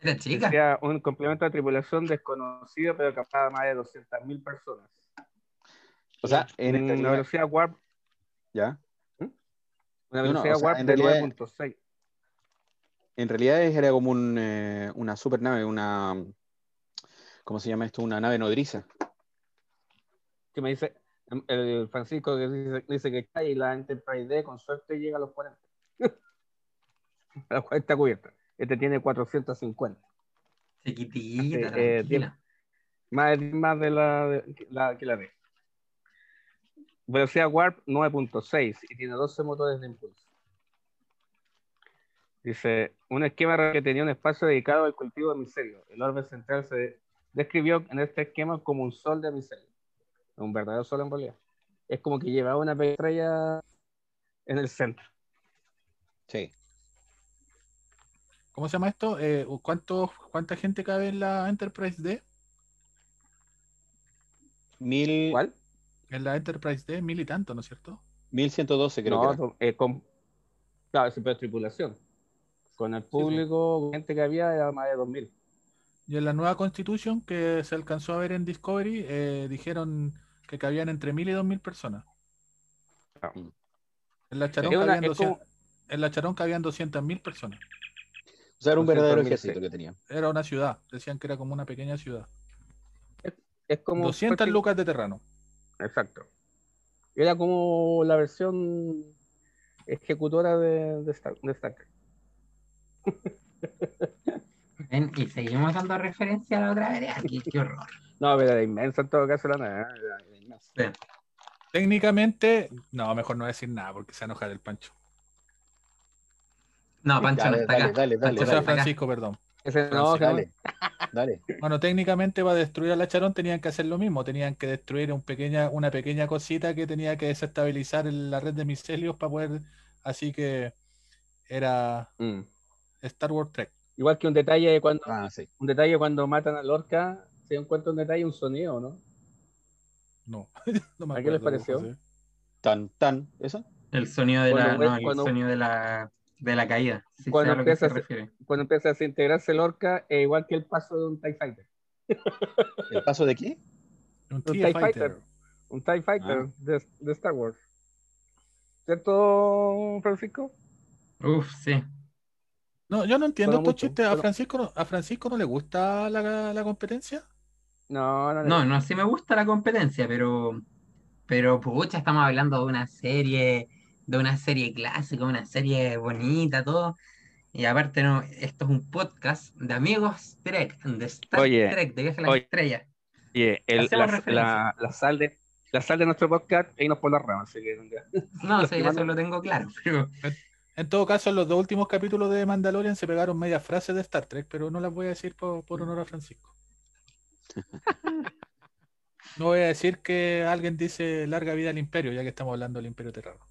Era chica. un complemento de tripulación desconocido, pero capaz más de 200.000 personas. O sea, en una velocidad warp. ¿Ya? ¿Mm? Una velocidad warp de 9.6. En realidad era como un, eh, una supernave, una, ¿cómo se llama esto? Una nave nodriza. Que me dice, el Francisco que dice, dice que está y la Enterprise D con suerte llega a los 40. a los 40 cubierta. Este tiene 450. Chiquitita, eh, más, más de la, de, la que la D. Velocidad Warp 9.6 y tiene 12 motores de impulso. Dice, un esquema que tenía un espacio dedicado al cultivo de micelio. El orbe central se describió en este esquema como un sol de micelio. Un verdadero sol en realidad. Es como que llevaba una estrella en el centro. Sí. ¿Cómo se llama esto? Eh, ¿cuánto, ¿Cuánta gente cabe en la Enterprise D? Mil. ¿Cuál? En la Enterprise D, mil y tanto, ¿no es cierto? 1112 creo no, que era. con, claro, siempre tripulación. Con el público, gente que había, era más de 2000. Y en la nueva constitución que se alcanzó a ver en Discovery, eh, dijeron que cabían entre mil y dos mil personas. Ah. En la Charón, cabían, en la Charón cabían 200.000 personas. O sea, era un verdadero ejército que tenía. Era una ciudad, decían que era como una pequeña ciudad. Es, como 200 lucas de terreno. Exacto. Era como la versión ejecutora de, de, Y seguimos dando referencia a la otra vez. Aquí, qué horror. No, pero era inmensa en todo caso la. ¿eh? Técnicamente, no, mejor no decir nada porque se enoja el Pancho. No, Pancho no está acá. Dale, dale, dale, Francisco, perdón. Ese no, dale, dale. Bueno, técnicamente para destruir a la Charón tenían que hacer lo mismo, tenían que destruir un pequeña, una pequeña cosita que tenía que desestabilizar la red de micelios para poder, así que era mm. Star Wars Trek. Igual que un detalle cuando ah, un detalle cuando matan a Lorca, se encuentra un detalle, un sonido, ¿no? No. [LAUGHS] no me ¿A qué les pareció? Tan, tan, ¿eso? El sonido de la, no, el sonido de la de la caída. cuando, empieza, cuando empieza a desintegrarse Lorca, es igual que el paso de un TIE Fighter. [LAUGHS] ¿El paso de qué? Un, TIE, Fighter. Un TIE Fighter ah. de, de, Star Wars. ¿Cierto, Francisco? Uf, sí. No, yo no entiendo estos chistes. ¿A Francisco, ¿A Francisco no le gusta la, la competencia? No, no, no, no, sí me gusta la competencia, pero, pero pucha, estamos hablando de una serie de una serie clásica, una serie bonita, todo. Y aparte, no, esto es un podcast de amigos Trek, de Star Trek, de Viaje a la Estrella. Oye, la, la, sal de, la sal de nuestro podcast, ahí nos por las ramas. [LAUGHS] no, sí, eso lo tengo claro. En todo caso, en los dos últimos capítulos de Mandalorian se pegaron medias frases de Star Trek, pero no las voy a decir por, por honor a Francisco. [LAUGHS] no voy a decir que alguien dice larga vida al imperio, ya que estamos hablando del imperio terrano.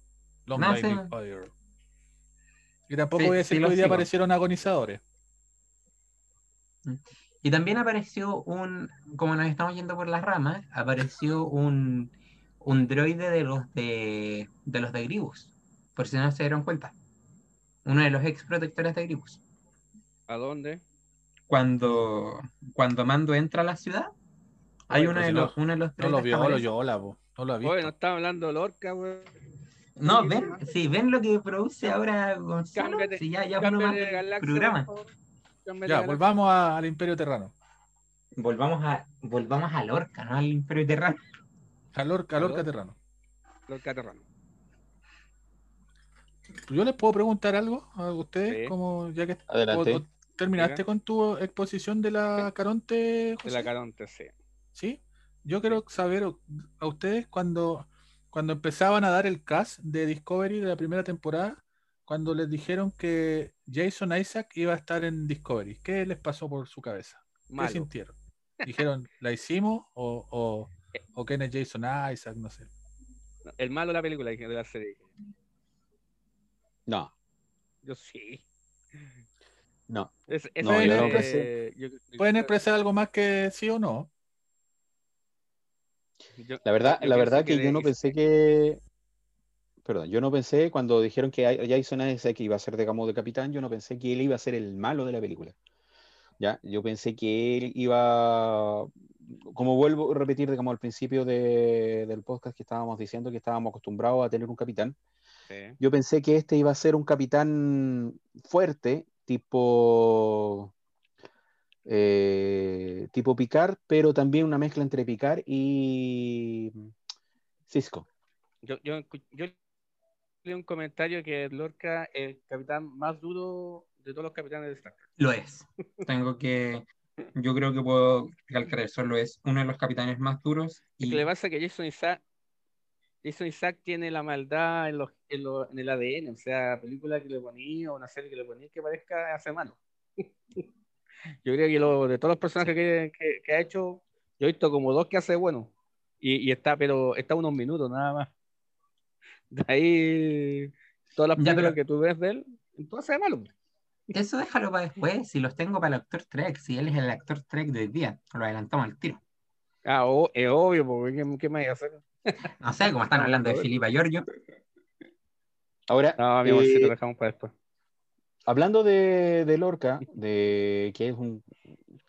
Y tampoco voy a decir que hoy día aparecieron agonizadores. Y también apareció un, como nos estamos yendo por las ramas, apareció un, un droide de los de, de los de Gribus. por si no se dieron cuenta. Uno de los ex protectores de Gribus. ¿A dónde? Cuando, cuando Mando entra a la ciudad, hay uno, de los, uno de los tres. No lo vio, lo yo, no lo vi. Oye, no estaba hablando Lorca, güey. No, ven, sí, ven lo que produce ahora Gonzalo. si ya, ya uno más programa. Ya, volvamos al Imperio Terrano. Volvamos a, volvamos a Lorca, no al Imperio Terrano. A Lorca, a Lorca Terrano. Lorca Terrano. Yo les puedo preguntar algo a ustedes, como ya que Adelante. terminaste con tu exposición de la Caronte, José? De la Caronte, sí. ¿Sí? Yo quiero saber a ustedes cuando, cuando empezaban a dar el cast de Discovery de la primera temporada, cuando les dijeron que Jason Isaac iba a estar en Discovery, ¿qué les pasó por su cabeza? ¿Qué sintieron? ¿Dijeron, la hicimos? ¿O, o, o quién es Jason Isaac? No sé. El malo de la película, de la serie. No. Yo sí. No. ¿Pueden, expresar algo más que sí o no? la verdad, la verdad que, yo no pensé que. Perdón, yo no pensé cuando dijeron que Jason Isaac iba a ser, digamos, de capitán, yo no pensé que él iba a ser el malo de la película. Ya, yo pensé que él iba, como vuelvo a repetir, digamos, al principio del podcast que estábamos diciendo que estábamos acostumbrados a tener un capitán. Yo pensé que este iba a ser un capitán fuerte, tipo eh, tipo Picard, pero también una mezcla entre Picard y Cisco. Yo, yo, yo leí un comentario que Lorca es el capitán más duro de todos los capitanes de Star Trek. Lo es. Tengo que. Yo creo que puedo recalcar eso. Lo es uno de los capitanes más duros. Y que le pasa que Jason Isaac, Jason Isaac tiene la maldad en, los, en, en el ADN. O sea, película que le ponía o una serie que le ponía que parezca hace malo. [LAUGHS] Yo creo que lo, de todos los personajes que, que, ha hecho, yo he visto como dos que hace bueno. Y, y, está, pero está unos minutos nada más. De ahí, todas las películas que tú ves de él, entonces es malo. Eso déjalo para después, si los tengo para el actor Trek, si él es el actor Trek de hoy día, lo adelantamos al tiro. Ah, es obvio, porque ¿qué, qué me voy a hacer? No sé, como están hablando de Filipa Giorgio. Ahora, no, amigo, si lo dejamos para después. Hablando de, Lorca, de que es un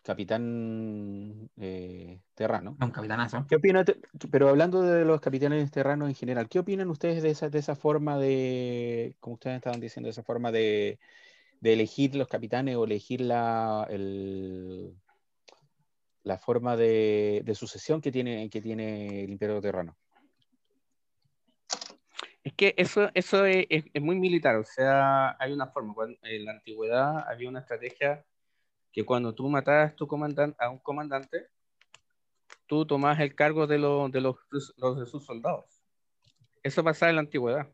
capitán eh, terrano. Un capitanazo. ¿Qué opina, pero hablando de los capitanes terranos en general, ¿qué opinan ustedes de esa, de esa forma de, como ustedes estaban diciendo, de esa forma de, elegir los capitanes o elegir la, la forma de, sucesión que tiene, que tiene el Imperio Terrano? Es que eso, eso es, muy militar, o sea, hay una forma. En la antigüedad había una estrategia que cuando tú matabas a un comandante, tú tomabas el cargo de, los, de sus soldados. Eso pasaba en la antigüedad.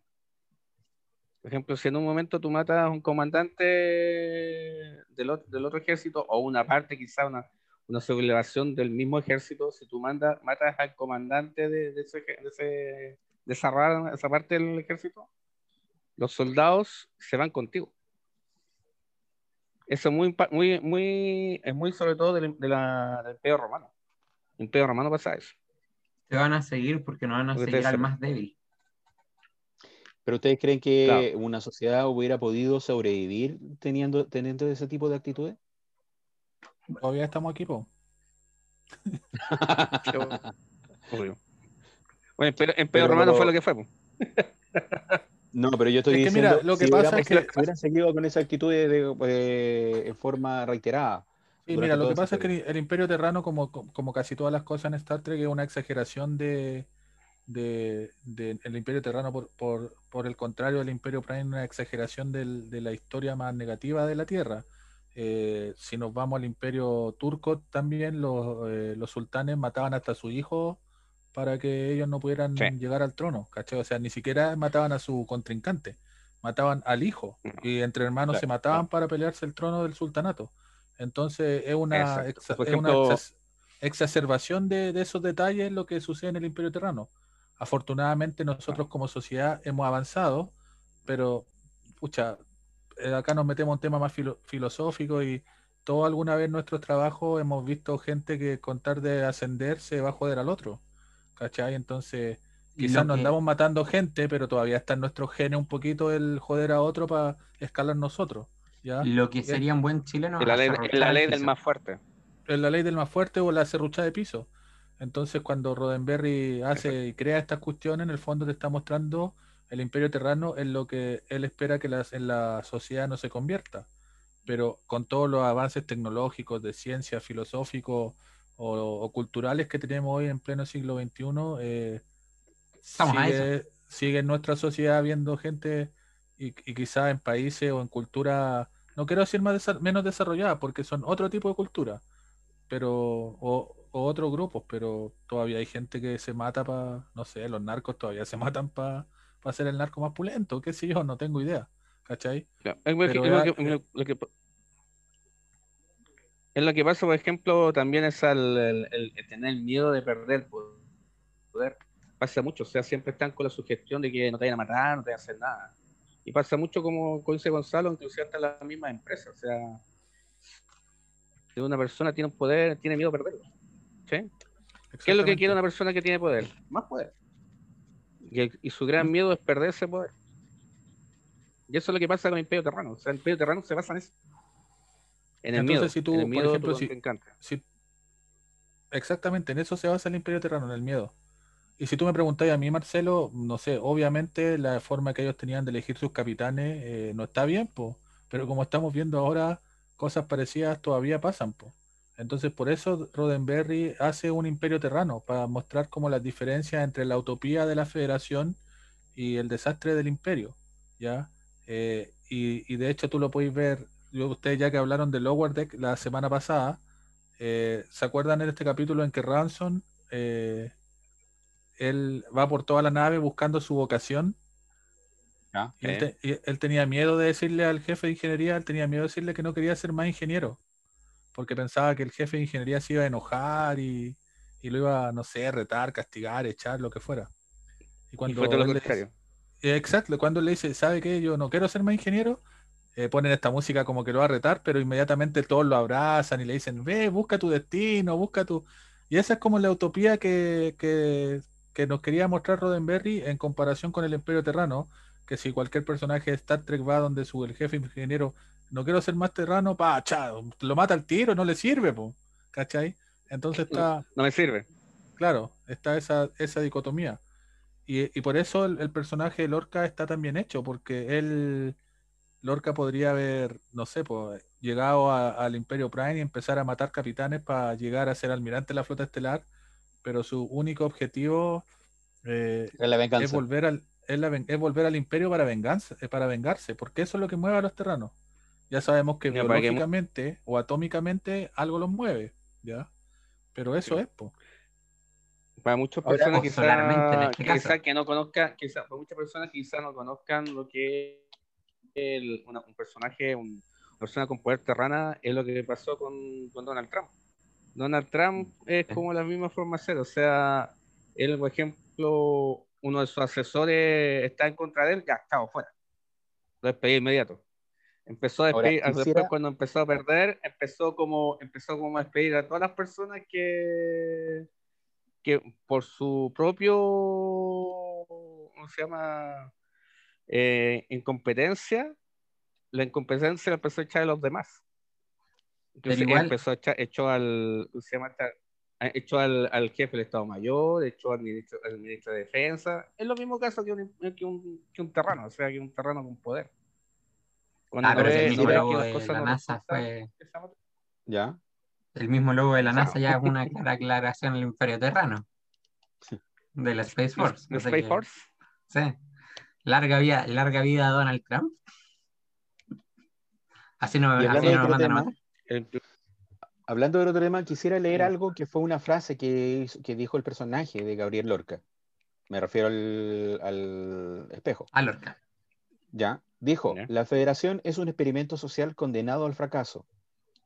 Por ejemplo, si en un momento tú matas a un comandante del, otro ejército o una parte, quizá una, sublevación del mismo ejército, si tú mandas, matas al comandante de, ese, de ese de esa, esa parte del ejército, los soldados se van contigo. Eso es muy, muy, muy, es muy sobre todo del, de la, del Imperio Romano. El Imperio Romano pasa eso. Se van a seguir porque no van a seguir al más débil. ¿Pero ustedes creen que una sociedad hubiera podido sobrevivir teniendo, teniendo ese tipo de actitudes? Todavía estamos aquí, po. [LAUGHS] Obvio. Bueno, en Pedro Romano fue lo que fue. [LAUGHS] No, pero yo estoy diciendo mira, lo que pasa es que hubieran seguido con esa actitud de, eh, en forma reiterada. Sí, mira, lo que pasa es que el Imperio Terrano, como, como casi todas las cosas en Star Trek, es una exageración de, de, el Imperio Terrano, por, por, por, el contrario, el Imperio Prime es una exageración del, de la historia más negativa de la Tierra. Eh, si nos vamos al Imperio Turco, también los, eh, los sultanes mataban hasta a su hijo para que ellos no pudieran llegar al trono, ¿cachai? O sea, ni siquiera mataban a su contrincante, mataban al hijo y entre hermanos se mataban para pelearse el trono del sultanato. Entonces es una, exacerbación de, esos detalles lo que sucede en el Imperio Terrano. Afortunadamente nosotros como sociedad hemos avanzado, pero, pucha, eh, acá nos metemos en un tema más filosófico y todo alguna vez en nuestro trabajo hemos visto gente que contar de ascender se va a joder al otro. ¿Cachai? Entonces, quizás no andamos matando gente, pero todavía está en nuestro genes un poquito el joder a otro para escalar nosotros. ¿ya? Lo que sería un buen chileno. Es la ley, la ley del más fuerte. Es la ley del más fuerte o la serrucha de piso. Entonces, cuando Roddenberry hace y crea estas cuestiones, en el fondo te está mostrando el imperio terrano en lo que él espera que las, en la sociedad no se convierta. Pero con todos los avances tecnológicos, de ciencia, filosóficos o, culturales que tenemos hoy en pleno siglo XXI, eh, sigue, en nuestra sociedad habiendo gente y, y quizás en países o en cultura, no quiero decir más menos desarrollada, porque son otro tipo de cultura, pero o, o otros grupos, pero todavía hay gente que se mata para, no sé, los narcos todavía se [LAUGHS] matan para pa ser el narco más pulento, qué sé yo, no tengo idea, ¿cachai? Es, lo que, es lo que pasa, por ejemplo, también es el, tener miedo de perder poder. Pasa mucho, o sea, siempre están con la sugestión de que no te vayan a matar, no te vayan a hacer nada. Y pasa mucho como, dice Gonzalo, inclusive hasta las mismas empresas, o sea, si una persona tiene un poder, tiene miedo a perderlo. ¿Qué es lo que quiere una persona que tiene poder? Más poder. Y, su gran miedo es perder ese poder. Y eso es lo que pasa con el Imperio Terrano. O sea, el Imperio Terrano se basa en eso. En el miedo. Si tú, por ejemplo, si, exactamente, en eso se basa el Imperio Terrano, en el miedo. Y si tú me preguntáis a mí, Marcelo, no sé, obviamente la forma que ellos tenían de elegir sus capitanes eh, no está bien, po, pero como estamos viendo ahora, cosas parecidas todavía pasan. Po. Entonces, por eso Roddenberry hace un imperio terrano, para mostrar como las diferencias entre la utopía de la federación y el desastre del imperio. ¿ya? Eh, y, de hecho tú lo podéis ver, ustedes ya que hablaron de Lower Deck la semana pasada, eh, ¿se acuerdan en este capítulo en que Ransom, eh, él va por toda la nave buscando su vocación? y él tenía miedo de decirle al jefe de ingeniería, él tenía miedo de decirle que no quería ser más ingeniero porque pensaba que el jefe de ingeniería se iba a enojar y, lo iba, no sé, retar, castigar, echar, lo que fuera. Y cuando lo le, exacto, cuando le dice, ¿sabe qué? Yo no quiero ser más ingeniero, eh, ponen esta música como que lo va a retar, pero inmediatamente todos lo abrazan y le dicen, ve, busca tu destino, busca tu... Y esa es como la utopía que, que, que nos quería mostrar Roddenberry en comparación con el Imperio Terrano, que si cualquier personaje de Star Trek va donde su el jefe ingeniero no quiero ser más terrano, pa, chado, lo mata al tiro, no le sirve, po, ¿cachai? Entonces está... No, me sirve. Claro, está esa, esa dicotomía. Y, por eso el, personaje de Lorca está tan bien hecho, porque él, Lorca podría haber, no sé, pues, llegado al Imperio Prime y empezar a matar capitanes para llegar a ser almirante de la flota estelar, pero su único objetivo eh, es, volver al, es, volver al imperio para, venganza, eh, para vengarse, porque eso es lo que mueve a los terranos. Ya sabemos que biológicamente o atómicamente algo los mueve, ¿ya? Pero eso es, pues. Para muchas personas quizás este que no conozcan, quizás para muchas personas quizás no conozcan lo que un personaje, una persona con poder terrana, es lo que pasó con, Donald Trump. Donald Trump es como la misma forma de ser, o sea, él, por ejemplo, uno de sus asesores está en contra de él, ya estaba fuera. Lo despedí inmediato. Empezó a despedir, después cuando empezó a perder, empezó como, empezó como a despedir a todas las personas que, que por su propio, ¿cómo se llama? Eh, incompetencia, la incompetencia la empezó a echar a los demás. Entonces empezó a echar, echó al, se llama? echó al, al, jefe del Estado Mayor, echó al ministro, al ministro de Defensa. Es lo mismo caso que un, que un, que un terrano, o sea, que un terrano con poder. Cuando ah, pero el mismo logo de la NASA fue. ¿Ya? El mismo logo de la NASA ya es una [LAUGHS] clara aclaración del Imperio Terrano. De la Space Force. ¿La Space Force? Sí. Larga vida, larga vida a Donald Trump. Así no, así no mandan tema, Hablando de otro tema, quisiera leer algo que fue una frase que, que dijo el personaje de Gabriel Lorca. Me refiero al, al espejo. A Lorca. Ya. Dijo, la federación es un experimento social condenado al fracaso.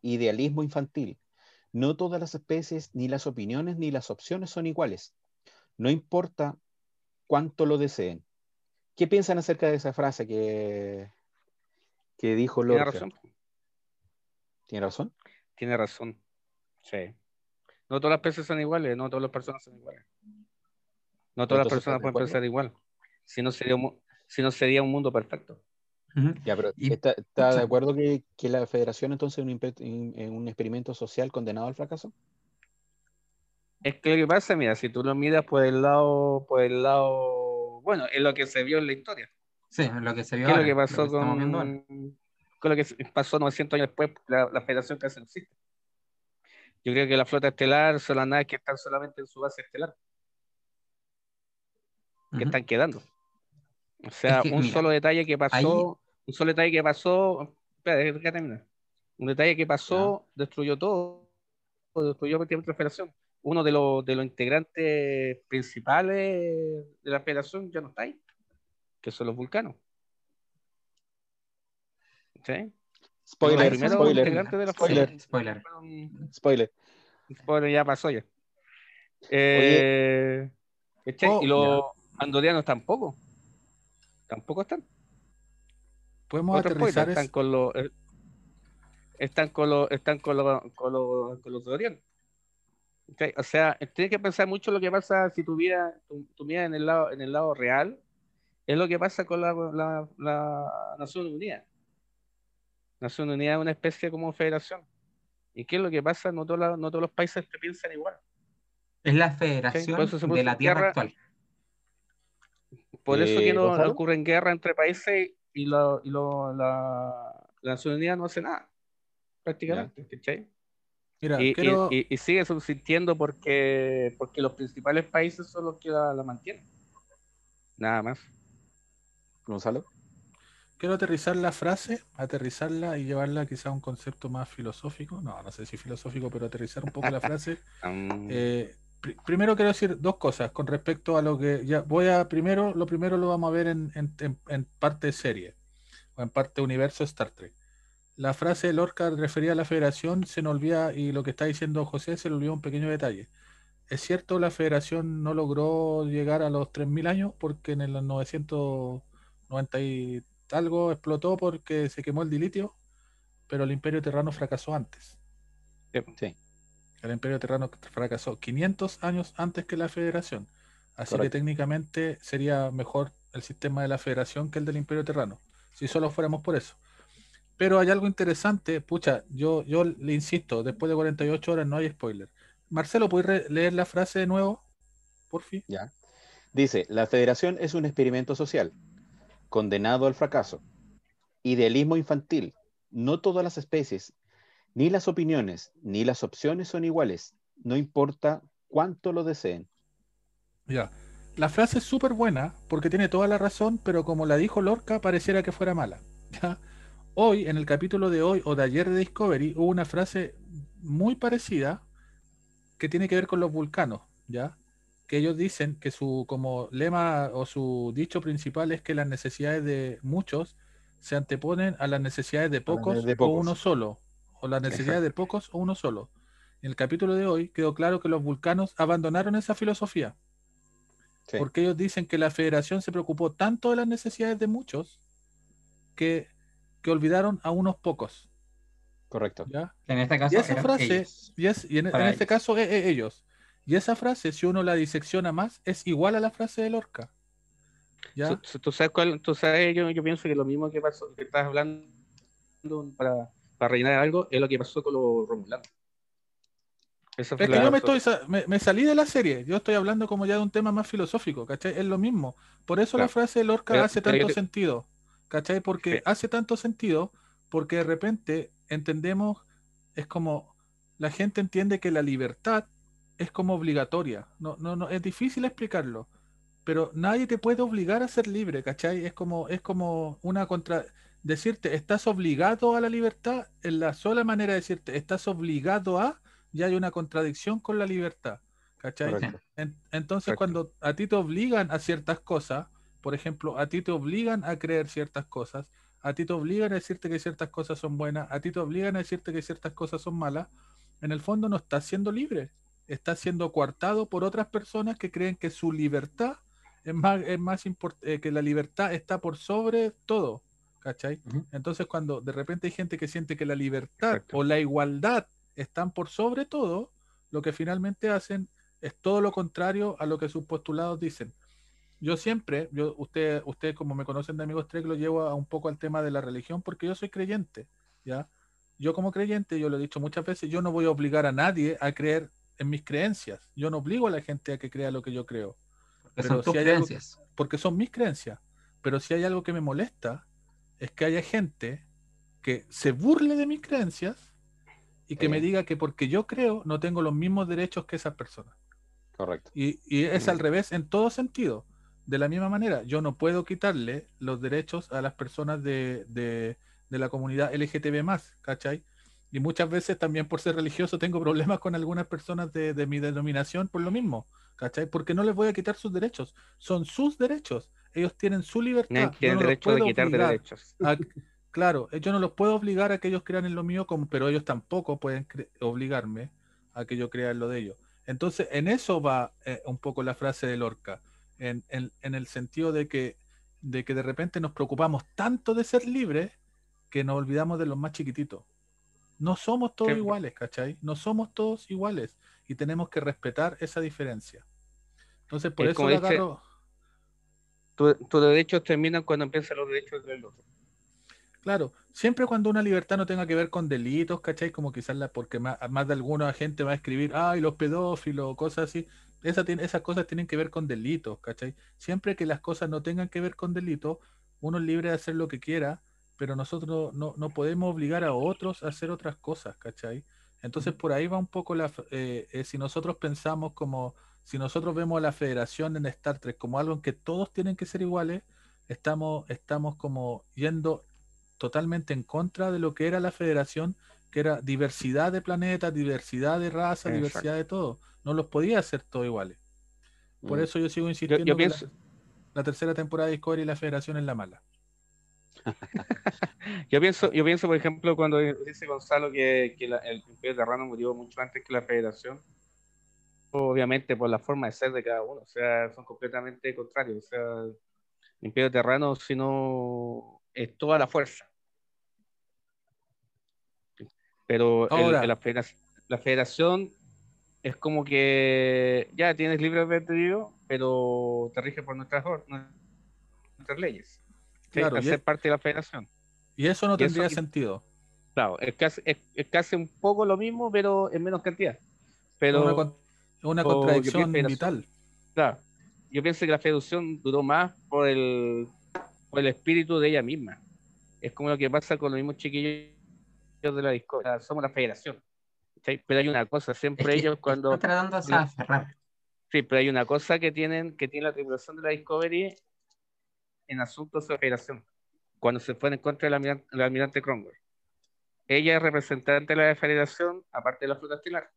Idealismo infantil. No todas las especies, ni las opiniones, ni las opciones son iguales. No importa cuánto lo deseen. ¿Qué piensan acerca de esa frase que, que dijo Lorca? Tiene razón. ¿Tiene razón? Tiene razón. Sí. No todas las especies son iguales, no todas las personas son iguales. No todas las personas pueden pensar igual. Si no sería un, si no sería un mundo perfecto. Ya, pero ¿está, de acuerdo que, la federación entonces es un, experimento social condenado al fracaso? Es que lo que pasa, mira, si tú lo miras por el lado, por el lado, bueno, es lo que se vio en la historia. Sí, es lo que se vio. ¿Qué es lo que pasó con, con, lo que pasó 900 años después, la, la federación casi no existe? Yo creo que la flota estelar son las naves que están solamente en su base estelar. Que están quedando. O sea, un solo detalle que pasó, un solo detalle que pasó, espera, Un detalle que pasó destruyó todo, destruyó prácticamente la federación. Uno de los, de los integrantes principales de la federación ya no está ahí, que son los vulcanos. ¿Sí? Spoiler, spoiler, spoiler, spoiler, spoiler. Spoiler ya pasó ya. Eh, oh, y los andorianos tampoco. Tampoco están. Podemos aterrizar están con los eh, están con los están con los con los, con los O sea, tienes que pensar mucho lo que pasa si tu vida, tu, vida en el lado en el lado real es lo que pasa con la, la, la Nación Unida. Nación Unida es una especie como federación. ¿Y qué es lo que pasa? No, todos no todos los países piensan igual. Es la federación de la Tierra actual. Por eso que no, ocurre en guerra entre países y, la, Nación Unida no hace nada, prácticamente. Y, sigue subsistiendo porque, porque los principales países son los que la, la mantienen. Nada más. Gonzalo. Quiero aterrizar la frase, aterrizarla y llevarla quizá a un concepto más filosófico. No, no sé si filosófico, pero aterrizar un poco la frase. [LAUGHS] Eh, primero quiero decir dos cosas con respecto a lo que ya voy a primero, lo primero lo vamos a ver en, en, parte serie o en parte universo Star Trek. La frase de Lorca refería a la federación, se nos olvida, y lo que está diciendo José se le olvidó un pequeño detalle. Es cierto, la federación no logró llegar a los 3.000 años porque en el 990 y algo explotó porque se quemó el dilitio, pero el Imperio Terrano fracasó antes. Sí. El Imperio Terrano fracasó 500 años antes que la Federación. Así que técnicamente sería mejor el sistema de la Federación que el del Imperio Terrano, si solo fuéramos por eso. Pero hay algo interesante, pucha, yo, yo le insisto, después de 48 horas no hay spoiler. Marcelo, ¿puedes leer la frase de nuevo? Por fin. Ya. Dice, la federación es un experimento social condenado al fracaso. Idealismo infantil. No todas las especies, ni las opiniones, ni las opciones son iguales. No importa cuánto lo deseen. Ya. La frase es súper buena porque tiene toda la razón, pero como la dijo Lorca, pareciera que fuera mala. [LAUGHS] Hoy, en el capítulo de hoy o de ayer de Discovery, hubo una frase muy parecida que tiene que ver con los vulcanos, ¿ya? que ellos dicen que su como lema o su dicho principal es que las necesidades de muchos se anteponen a las necesidades de pocos, o uno solo, o las necesidades de pocos o uno solo. En el capítulo de hoy quedó claro que los vulcanos abandonaron esa filosofía. Porque ellos dicen que la federación se preocupó tanto de las necesidades de muchos que, que olvidaron a unos pocos. Correcto. ¿Ya? En este caso, y esa frase, y, en, este caso, ellos. Y esa frase, si uno la disecciona más, es igual a la frase de Lorca. ¿Ya? ¿Tú, sabes cuál? Tú sabes, yo, yo, pienso que lo mismo que pasó, que estás hablando para, para rellenar algo, es lo que pasó con los romulanos. es que yo me, estoy, me, salí de la serie, yo estoy hablando como ya de un tema más filosófico, ¿cachai? Es lo mismo. Por eso la frase de Lorca hace tanto sentido, ¿cachai? Porque hace tanto sentido, porque de repente entendemos, es como la gente entiende que la libertad es como obligatoria. No, no, no, es difícil explicarlo. Pero nadie te puede obligar a ser libre, ¿cachai? Es como, es como una contra. Decirte, estás obligado a la libertad, es la sola manera de decirte, estás obligado a, ya hay una contradicción con la libertad, ¿cachai? entonces, cuando a ti te obligan a ciertas cosas, por ejemplo, a ti te obligan a creer ciertas cosas, a ti te obligan a decirte que ciertas cosas son buenas, a ti te obligan a decirte que ciertas cosas son malas, en el fondo no estás siendo libre, está siendo coartado por otras personas que creen que su libertad es más, es más importante, eh, que la libertad está por sobre todo. ¿Cachai? Entonces, cuando de repente hay gente que siente que la libertad o la igualdad están por sobre todo, lo que finalmente hacen es todo lo contrario a lo que sus postulados dicen. Yo siempre, yo, usted, usted como me conocen de amigos Trek, lo llevo a un poco al tema de la religión porque yo soy creyente, ¿ya? Yo como creyente, yo lo he dicho muchas veces, yo no voy a obligar a nadie a creer en mis creencias. Yo no obligo a la gente a que crea lo que yo creo. Porque son tus creencias. porque son mis creencias. Pero si hay algo que me molesta, es que haya gente que se burle de mis creencias y que me diga que porque yo creo no tengo los mismos derechos que esas personas. Correcto. Y, es al mm. revés en todo sentido. De la misma manera, yo no puedo quitarle los derechos a las personas de, de, la comunidad LGTB ¿cachai? Y muchas veces también por ser religioso tengo problemas con algunas personas de, de, mi denominación por lo mismo, ¿cachai? Porque no les voy a quitar sus derechos, son sus derechos, ellos tienen su libertad. tienen derecho de quitar derechos. [LAUGHS] claro, yo no los puedo obligar a que ellos crean en lo mío, como, pero ellos tampoco pueden obligarme a que yo crea en lo de ellos. Entonces, en eso va eh, un poco la frase de Lorca en, el sentido de que, de que de repente nos preocupamos tanto de ser libres que nos olvidamos de los más chiquititos. No somos todos iguales, ¿cachai? No somos todos iguales y tenemos que respetar esa diferencia. Entonces, por eso agarro... tus derechos terminan cuando empiezan los derechos del otro. Claro, siempre cuando una libertad no tenga que ver con delitos, ¿cachai? Como quizás la, porque más, más de alguna gente va a escribir, ay, los pedófilos, cosas así esas cosas tienen que ver con delitos, ¿cachai? Siempre que las cosas no tengan que ver con delitos, uno es libre de hacer lo que quiera, pero nosotros no, no podemos obligar a otros a hacer otras cosas, ¿cachai? Entonces por ahí va un poco la... Eh, eh, si nosotros pensamos como... Si nosotros vemos a la federación en Star Trek como algo en que todos tienen que ser iguales, estamos, estamos como yendo totalmente en contra de lo que era la federación, que era diversidad de planetas, diversidad de razas, diversidad de todo no los podía hacer todos iguales. Por mm. eso yo sigo insistiendo yo, pienso... la, tercera temporada de Discovery y la Federación es la mala. [LAUGHS] yo pienso, yo pienso, por ejemplo, cuando dice Gonzalo que, el Imperio Terrano murió mucho antes que la Federación, obviamente por la forma de ser de cada uno, o sea, son completamente contrarios. O sea, el Imperio Terrano, si no, es toda la fuerza. Pero la, federación, la federación es como que ya tienes libre albedrío, pero te rige por nuestras, nuestras leyes. Claro, ser parte de la federación. Y eso no tendría sentido. Claro, es casi, es, casi, un poco lo mismo, pero en menos cantidad. Pero, es una, contradicción vital. Claro, yo pienso que la federación duró más por el, por el espíritu de ella misma. Es como lo que pasa con los mismos chiquillos de la disco. somos la federación. Pero hay una cosa, siempre ellos cuando... Sí, pero hay una cosa que tienen, que tiene la tripulación de la Discovery en asuntos de operación, cuando se fue en contra del almirante, almirante Cromwell. Ella es representante de la federación, aparte de la flota estelar.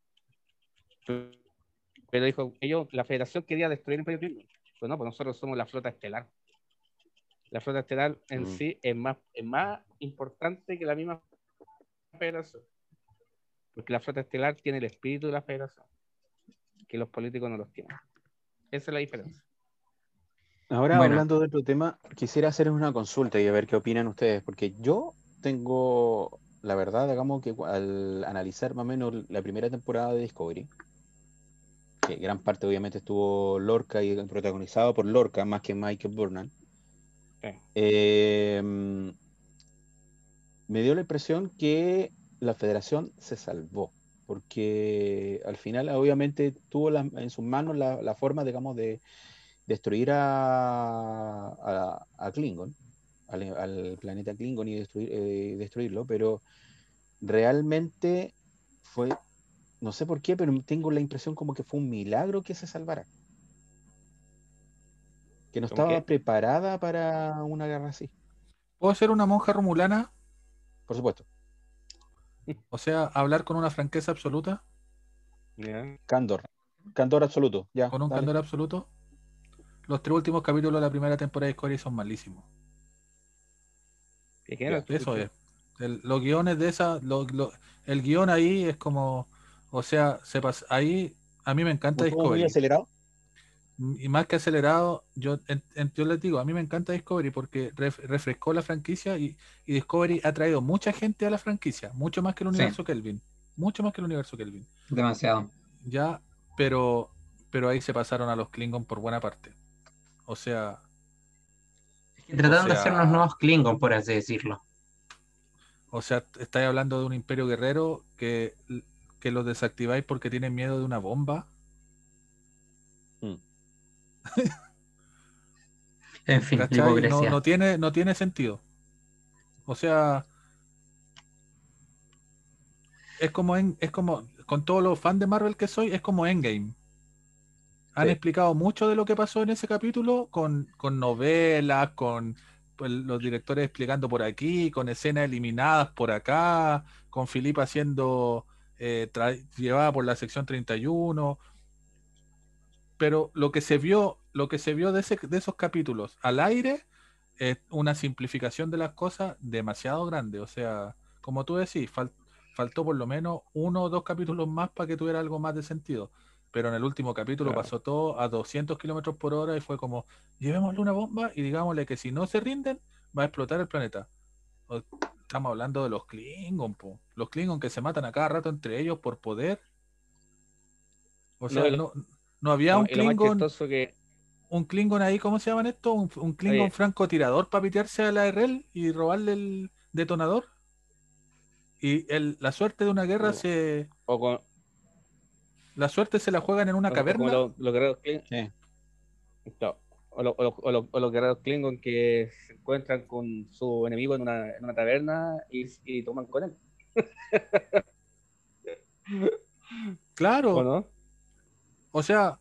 Pero dijo, ellos, la federación quería destruir el Imperio Klingon. Pues no, pues nosotros somos la flota estelar. La flota estelar en mm. sí es más, es más importante que la misma federación. Porque la flota estelar tiene el espíritu de la federación, que los políticos no los tienen. Esa es la diferencia. Ahora, hablando de otro tema, quisiera hacerles una consulta y a ver qué opinan ustedes, porque yo tengo, la verdad, digamos que al analizar más o menos la primera temporada de Discovery, que gran parte obviamente estuvo Lorca y protagonizado por Lorca más que Michael Burnham, eh, me dio la impresión que la federación se salvó, porque al final obviamente tuvo en sus manos la, forma, digamos, de destruir a, a, Klingon, al, planeta Klingon y destruir, eh, destruirlo, pero realmente fue, no sé por qué, pero tengo la impresión como que fue un milagro que se salvara. Que no estaba preparada para una guerra así. ¿Puedo ser una monja romulana? Por supuesto. O sea, hablar con una franqueza absoluta. Candor. Candor absoluto. Ya, con un candor absoluto. Los tres últimos capítulos de la primera temporada de Discovery son malísimos. Eso es. los guiones de esa, el guion ahí es como, o sea, se ahí a mí me encanta Discovery. acelerado? Y más que acelerado, yo, yo les digo, a mí me encanta Discovery porque refrescó la franquicia y, Discovery ha traído mucha gente a la franquicia, mucho más que el universo Kelvin, mucho más que el universo Kelvin. Demasiado. Ya, pero pero ahí se pasaron a los Klingon por buena parte. O sea. Es que trataron de hacer unos nuevos Klingon, por así decirlo. O sea, estáis hablando de un imperio guerrero que, que los desactiváis porque tienen miedo de una bomba. En fin, no, no, tiene, no tiene sentido. O sea, es como en, es como con todos los fans de Marvel que soy, es como Endgame. Han explicado mucho de lo que pasó en ese capítulo con, novelas, con pues, los directores explicando por aquí, con escenas eliminadas por acá, con Filipa siendo eh, llevada por la sección 31. Pero lo que se vio, lo que se vio de, de esos capítulos al aire es una simplificación de las cosas demasiado grande. O sea, como tú decís, faltó por lo menos uno o dos capítulos más para que tuviera algo más de sentido pero en el último capítulo pasó todo a 200 kilómetros por hora y fue como, llevémosle una bomba y digámosle que si no se rinden, va a explotar el planeta. Estamos hablando de los Klingon, los Klingon que se matan a cada rato entre ellos por poder. O sea, no, no, había un Klingon. Que... Un Klingon ahí, ¿cómo se llaman esto? Un, Klingon francotirador para pitearse a la RL y robarle el detonador. Y el, la suerte de una guerra se. O con, la suerte se la juegan en una caverna. los guerreros Klingon. O, los guerreros Klingon que se encuentran con su enemigo en una, en una taberna y, toman con él. claro. ¿O, no? O sea,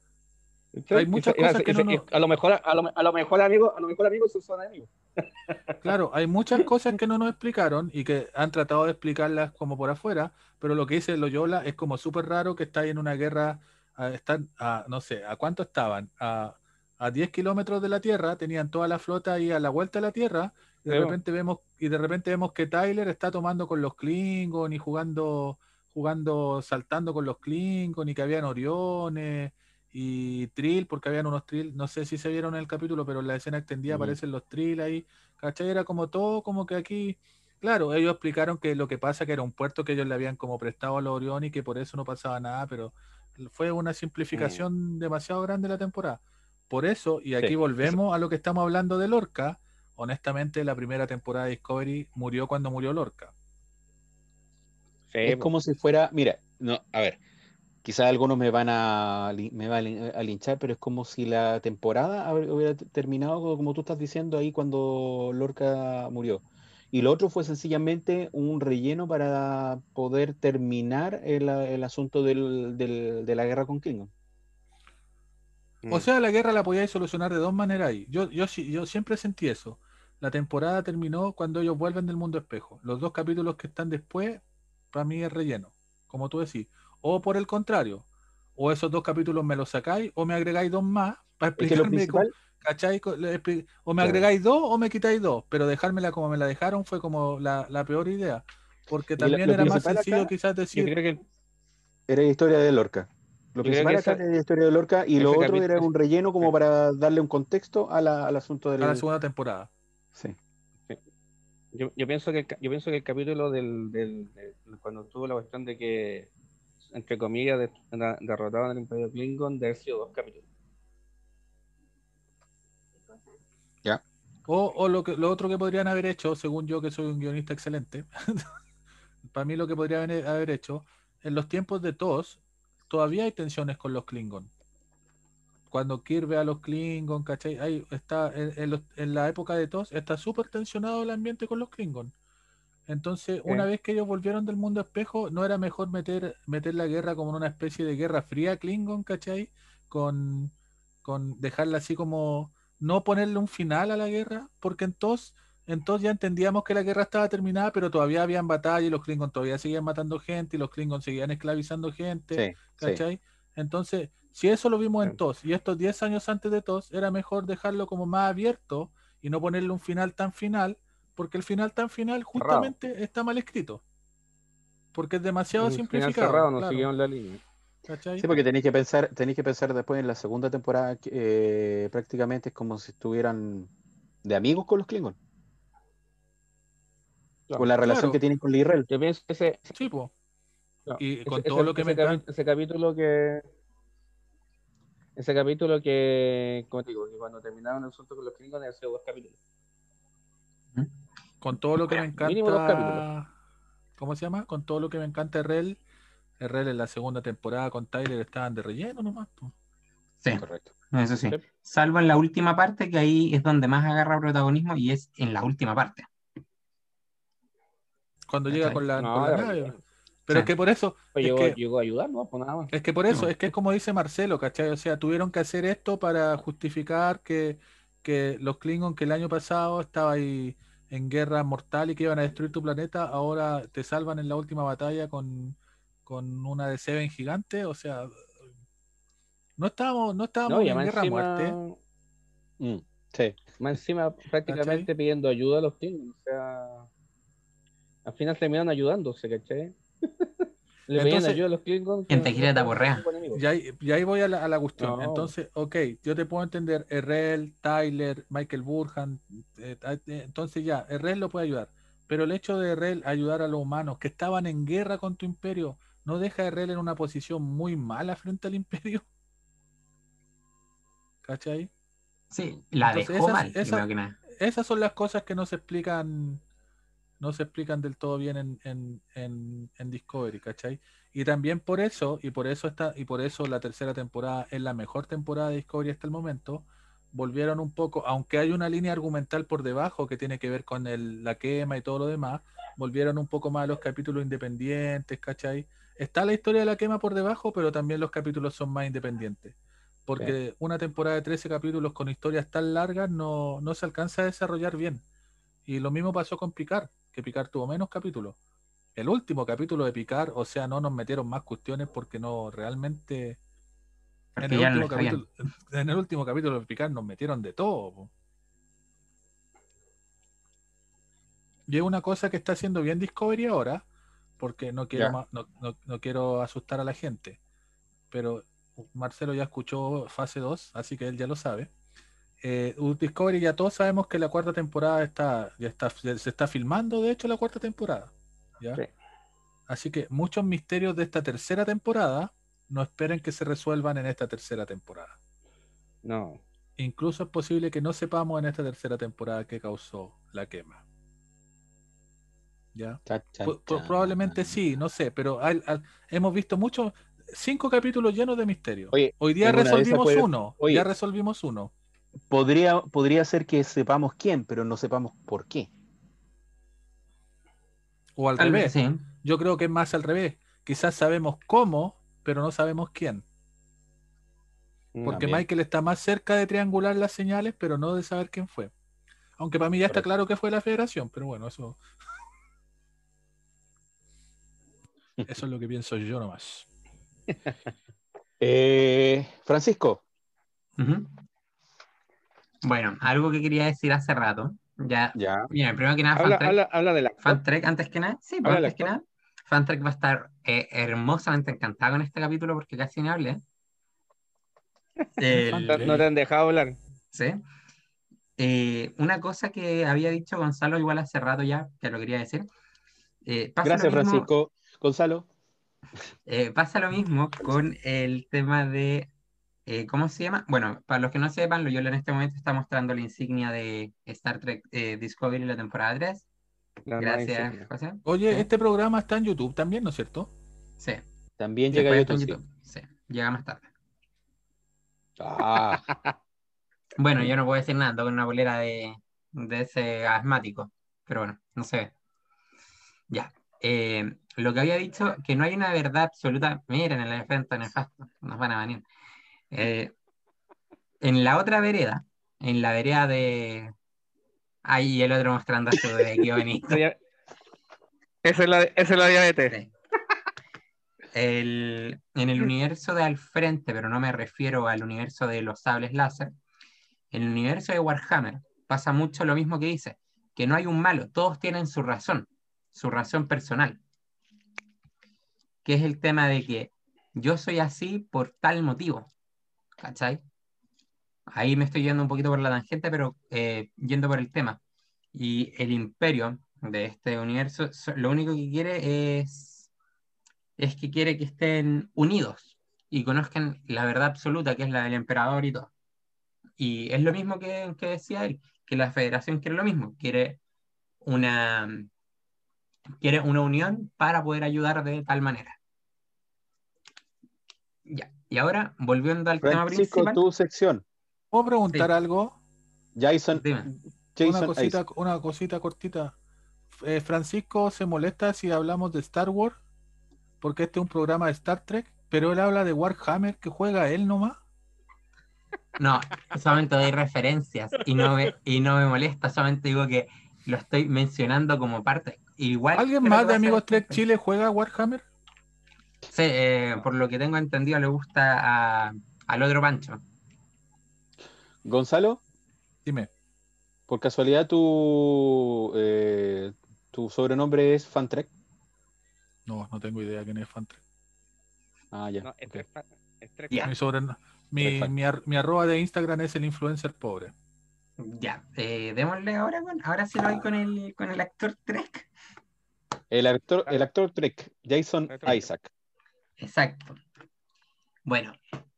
hay muchas cosas que no, A lo mejor, a lo, a lo mejor amigos, a lo mejor amigos son enemigos. [LAUGHS] Claro, hay muchas cosas que no nos explicaron y que han tratado de explicarlas como por afuera, pero lo que dice Loyola es como súper raro que está en una guerra, están a, no sé, ¿a cuánto estaban? A, a 10 kilómetros de la Tierra, tenían toda la flota ahí a la vuelta de la Tierra, y de repente vemos, y de repente vemos que Tyler está tomando con los Klingon y jugando, jugando, saltando con los Klingon y que habían Oriones y Trill, porque habían unos Trill, no sé si se vieron en el capítulo, pero en la escena extendida aparecen los Trill ahí, ¿cachai? Era como todo, como que aquí, claro, ellos explicaron que lo que pasa que era un puerto que ellos le habían como prestado a los Orión y que por eso no pasaba nada, pero fue una simplificación demasiado grande la temporada. Por eso, y aquí volvemos a lo que estamos hablando de Lorca, honestamente la primera temporada de Discovery murió cuando murió Lorca. Es como si fuera, mira, no, a ver, quizás algunos me van a, me van a linchar, pero es como si la temporada hubiera terminado, como tú estás diciendo ahí, cuando Lorca murió. Y lo otro fue sencillamente un relleno para poder terminar el, asunto del, de la guerra con Klingon. O mm. sea, la guerra la podíais solucionar de dos maneras ahí. Yo, yo, yo siempre sentí eso. La temporada terminó cuando ellos vuelven del mundo espejo. Los dos capítulos que están después, para mí es relleno. Como tú decís, o por el contrario, o esos dos capítulos me los sacáis o me agregáis dos más para explicarme, ¿cachai? O me agregáis dos o me quitáis dos, pero dejármela como me la dejaron fue como la, peor idea, porque también era más sencillo quizás decir... que... Era historia de Lorca. Lo principal acá era la historia de Lorca y lo otro era un relleno como para darle un contexto al asunto de la segunda temporada. Sí. Yo, yo, pienso que yo pienso que el capítulo del, del, cuando tuvo la cuestión de que entre comillas, de, derrotaron al Imperio Klingon de haber sido dos capítulos. Ya. O, lo, que, lo otro que podrían haber hecho, según yo que soy un guionista excelente, [LAUGHS] para mí lo que podrían haber hecho, en los tiempos de TOS, todavía hay tensiones con los Klingon. Cuando Kirk ve a los Klingon, ¿cachai? Ahí está, en, en la época de TOS, está súper tensionado el ambiente con los Klingon. Entonces, una vez que ellos volvieron del mundo espejo, ¿no era mejor meter, meter la guerra como en una especie de guerra fría Klingon, ¿cachai? Con, con dejarla así como, no ponerle un final a la guerra, porque entonces, entonces ya entendíamos que la guerra estaba terminada, pero todavía habían batalla y los Klingon todavía seguían matando gente y los Klingon seguían esclavizando gente, ¿cachai? Entonces, si eso lo vimos en TOS y estos 10 años antes de TOS, era mejor dejarlo como más abierto y no ponerle un final tan final porque el final tan final justamente está mal escrito. Porque es demasiado simplificado. no claro. la línea. Sí, porque tenéis que pensar, tenéis que pensar después en la segunda temporada eh, prácticamente es como si estuvieran de amigos con los Klingon. con la relación que tienen con Lirel. Yo pienso que ese. y con todo lo que ese, ese capítulo que ese capítulo que, como te digo, que cuando terminaron el asunto con los Klingons, han sido dos capítulos. Con todo lo que me encanta. ¿Cómo se llama? Con todo lo que me encanta Rel. Rel en la segunda temporada con Tyler estaban de relleno nomás. Sí, correcto. Eso sí. Salvo en la última parte, que ahí es donde más agarra protagonismo y es en la última parte. Cuando llega con la, nave. Pero es que por eso. Pues es que, llegó a ayudar, ¿no? Pues nada Es que por eso, es que es como dice Marcelo, ¿cachai? O sea, tuvieron que hacer esto para justificar que, que los Klingons que el año pasado estaba ahí en guerra mortal y que iban a destruir tu planeta, ahora te salvan en la última batalla con, con una de Seven gigante, o sea, no estábamos, no estábamos en guerra muerte. Mm, sí. Más encima prácticamente pidiendo ayuda a los Klingons, o sea, al final terminaron ayudándose, ¿cachai? Le pedían ayuda a los Klingons. Quien te quiere taporrea. Y ahí, y ahí voy a la, a la cuestión. Entonces, ok, yo te puedo entender, Errel, Tyler, Michael Burhan, eh, eh, entonces ya, Errel lo puede ayudar. Pero el hecho de Errel ayudar a los humanos que estaban en guerra con tu imperio, ¿no deja a Errel en una posición muy mala frente al imperio? [LAUGHS] ¿Cachai? Sí, la dejó mal, Esas son las cosas que no se explican no se explican del todo bien en, en, en, en, Discovery, ¿cachai? Y también por eso, y por eso está, y por eso la tercera temporada es la mejor temporada de Discovery hasta el momento, volvieron un poco, aunque hay una línea argumental por debajo que tiene que ver con el, la quema y todo lo demás, volvieron un poco más a los capítulos independientes, ¿cachai? Está la historia de la quema por debajo, pero también los capítulos son más independientes. Porque una temporada de 13 capítulos con historias tan largas no, no se alcanza a desarrollar bien. Y lo mismo pasó con Picard que Picar tuvo menos capítulos. El último capítulo de Picar, o sea, no nos metieron más cuestiones porque no realmente. En el, último capítulo, en el, último capítulo, de Picar nos metieron de todo. Y es una cosa que está haciendo bien Discovery ahora, porque no quiero, no, no, quiero asustar a la gente. Pero Marcelo ya escuchó fase 2, así que él ya lo sabe eh, Discovery ya todos sabemos que la cuarta temporada está, ya está, se está filmando, de hecho, la cuarta temporada. ¿ya? Así que muchos misterios de esta tercera temporada no esperen que se resuelvan en esta tercera temporada. No. Incluso es posible que no sepamos en esta tercera temporada qué causó la quema. ¿Ya? Probablemente sí, no sé, pero hemos visto muchos, cinco capítulos llenos de misterio. Hoy día resolvimos uno. Hoy ya resolvimos uno podría, podría ser que sepamos quién, pero no sepamos por qué. O al revés. Yo creo que es más al revés. Quizás sabemos cómo, pero no sabemos quién. Mm, Porque Michael está más cerca de triangular las señales, pero no de saber quién fue. Aunque para mí ya está claro que fue la federación, pero bueno, eso. [LAUGHS] Eso es lo que pienso yo nomás. Eh, Francisco. Bueno, algo que quería decir hace rato. Ya, ya. Mira, primero que nada, habla, habla, habla de la Fantrek, antes que nada. Sí, pues, antes que nada. Fantrek va a estar eh, hermosamente encantado con este capítulo porque casi no hablé. [LAUGHS] no te han dejado hablar. Sí. Eh, una cosa que había dicho Gonzalo igual hace rato ya, que lo quería decir. Eh, Gracias, Francisco. Gonzalo. pasa lo mismo con el tema de eh, ¿cómo se llama? Bueno, para los que no sepan, yo en este momento está mostrando la insignia de Star Trek eh, Discovery la temporada 3. Gracias, José. Oye, este programa está en YouTube también, ¿no es cierto? Sí. También llega a YouTube. Sí. llega más tarde. Ah. [LAUGHS] bueno, yo no puedo decir nada, con una bolera de, ese asmático, pero bueno, no se ve. Ya. Eh, lo que había dicho, que no hay una verdad absoluta. Miren el efecto nefasto, nos van a venir. Eh, en la otra vereda, en la vereda de. Ahí el otro mostrando su de guionista. [LAUGHS] Esa es la, esa es la diabetes. El, en el universo de al frente, pero no me refiero al universo de los sables láser, en el universo de Warhammer pasa mucho lo mismo que dice, que no hay un malo, todos tienen su razón, su razón personal, que es el tema de que yo soy así por tal motivo, ¿cachai? Ahí me estoy yendo un poquito por la tangente, pero eh, yendo por el tema. Y el imperio de este universo lo único que quiere es, es que quiere que estén unidos, y conozcan la verdad absoluta, que es la del emperador y todo. Y es lo mismo que, que decía él, que la federación quiere lo mismo, quiere una, quiere una unión para poder ayudar de tal manera. Ya, y ahora, volviendo al tema principal. tu sección. ¿Puedo preguntar algo? Jason, una, cosita, una cosita cortita. Eh, Francisco se molesta si hablamos de Star Wars, porque este es un programa de Star Trek, pero él habla de Warhammer que juega él nomás. No, solamente doy referencias y no me, y no me molesta, solamente digo que lo estoy mencionando como parte. Igual ¿Alguien más de Amigos Trek Chile juega Warhammer? Sí, eh, por lo que tengo entendido le gusta al otro Pancho. Gonzalo. Dime. ¿Por casualidad tu, eh, tu sobrenombre es Fantrek? No, no tengo idea quién es Fantrek. Ah, ya. Mi, mi, arroba de Instagram es el influencer pobre. Ya, eh, démosle ahora con, ahora sí lo voy con el, con el actor Trek. El actor, el actor Trek, Jason Isaac. Exacto. Bueno,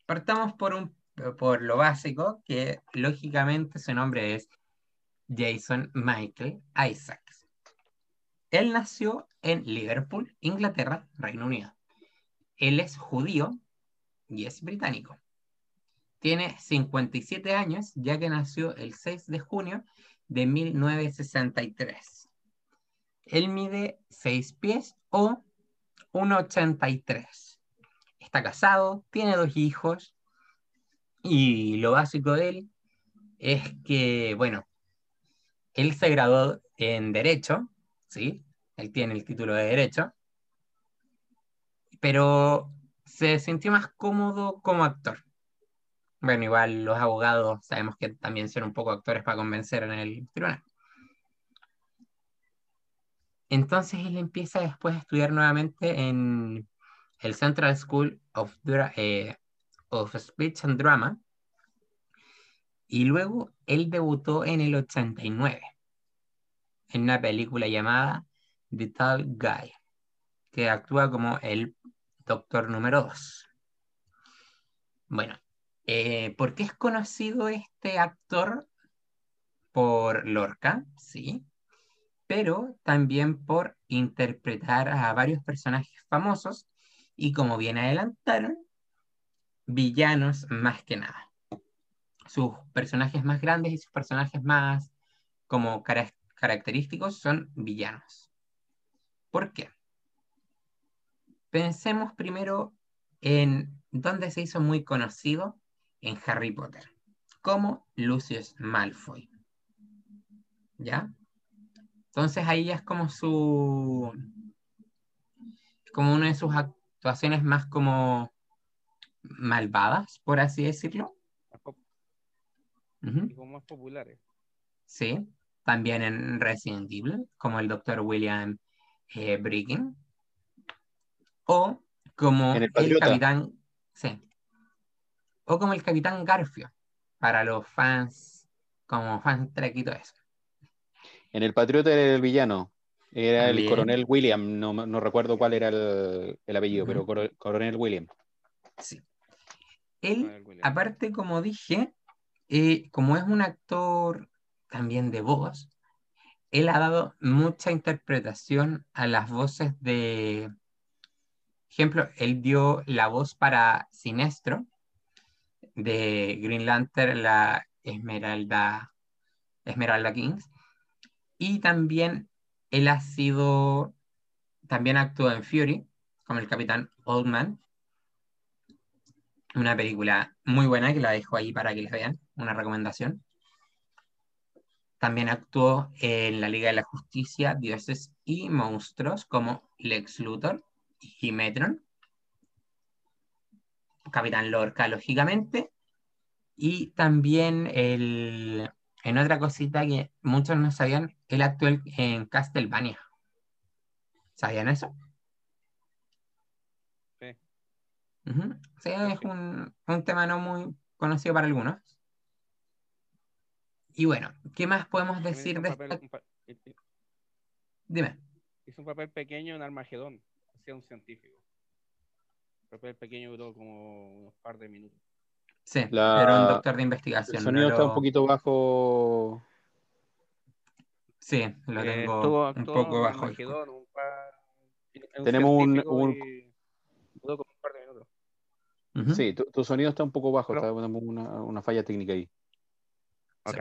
partamos por un por lo básico, que lógicamente su nombre es Jason Michael Isaacs. Él nació en Liverpool, Inglaterra, Reino Unido. Él es judío y es británico. Tiene 57 años, ya que nació el 6 de junio de 1963. Él mide 6 pies o 1,83. Está casado, tiene dos hijos y lo básico de él es que, bueno, él se graduó en Derecho, ¿sí? Él tiene el título de Derecho, pero se sintió más cómodo como actor. Bueno, igual los abogados sabemos que también son un poco actores para convencer en el tribunal. Entonces él empieza después a estudiar nuevamente en el Central School of, eh, of Speech and Drama. Y luego él debutó en el 89 en una película llamada The Tall Guy, que actúa como el doctor número 2. Bueno, eh, ¿por qué es conocido este actor? Por Lorca, sí, pero también por interpretar a varios personajes famosos y como bien adelantaron, villanos más que nada. Sus personajes más grandes y sus personajes más como característicos son villanos. ¿Por qué? Pensemos primero en dónde se hizo muy conocido en Harry Potter, como Lucius Malfoy. ¿Ya? Entonces ahí es como su. como una de sus actuaciones más como malvadas, por así decirlo. Y como más populares. Sí, también en Resident Evil, como el Dr. William eh, O como el, capitán. Sí. O como el capitán Garfio, para los fans, como fans todo eso. En el Patriota era el villano. Era el coronel William, no, recuerdo cuál era el, apellido, pero coronel William. Sí. Él, aparte, como dije, eh, como es un actor también de voz, él ha dado mucha interpretación a las voces de... Ejemplo, él dio la voz para Sinestro de Green Lantern, la Esmeralda, Esmeralda Kings. Y también él ha sido, también actuó en Fury, como el capitán Oldman, una película muy buena que la dejo ahí para que la vean, una recomendación. También actuó en la Liga de la Justicia, Dioses y Monstruos como Lex Luthor y Metron. Capitán Lorca, lógicamente. Y también el, en otra cosita que muchos no sabían, él actuó en Castlevania. ¿Sabían eso? Sí, es un, tema no muy conocido para algunos. Y bueno, ¿qué más podemos decir de esta? Dime. Hizo un papel pequeño en Armagedón, hacía un científico. papel pequeño duró como unos par de minutos. Sí, era un doctor de investigación. El sonido está un poquito bajo. Sí, lo eh, tengo un poco bajo. Tenemos un, un... Un par de minutos. Sí, tu, sonido está un poco bajo, está una, una falla técnica ahí. Ok.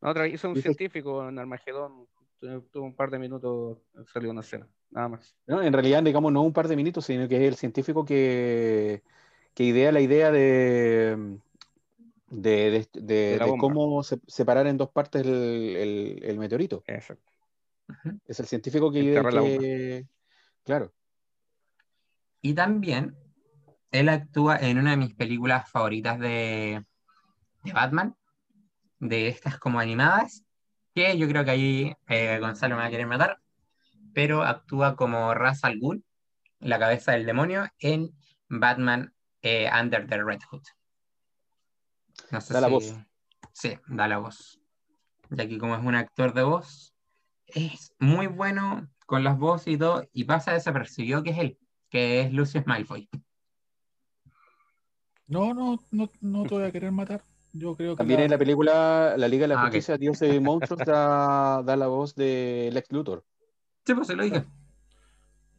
otra hizo un científico en Armagedón, tuvo un par de minutos, salió una escena, nada más. No, en realidad, digamos, no un par de minutos, sino que es el científico que, que idea la idea de, de, de, cómo separar en dos partes el, el, meteorito. Exacto. Es el científico que idea que... Claro. Y también él actúa en una de mis películas favoritas de, de Batman, de estas como animadas, que yo creo que ahí eh, Gonzalo me va a querer matar, pero actúa como Ra's al Ghul, la cabeza del demonio, en Batman eh, Under the Red Hood. da la voz. Sí, da la voz. Ya que como es un actor de voz, es muy bueno con las voces y todo, y pasa desapercibido que es él, que es Lucius Malfoy. No, no, no, no te voy a querer matar. Yo creo que También en la película La Liga de la ah, Justicia, Dios de Monstruos da, da, la voz de Lex Luthor. Sí, pues se lo dije.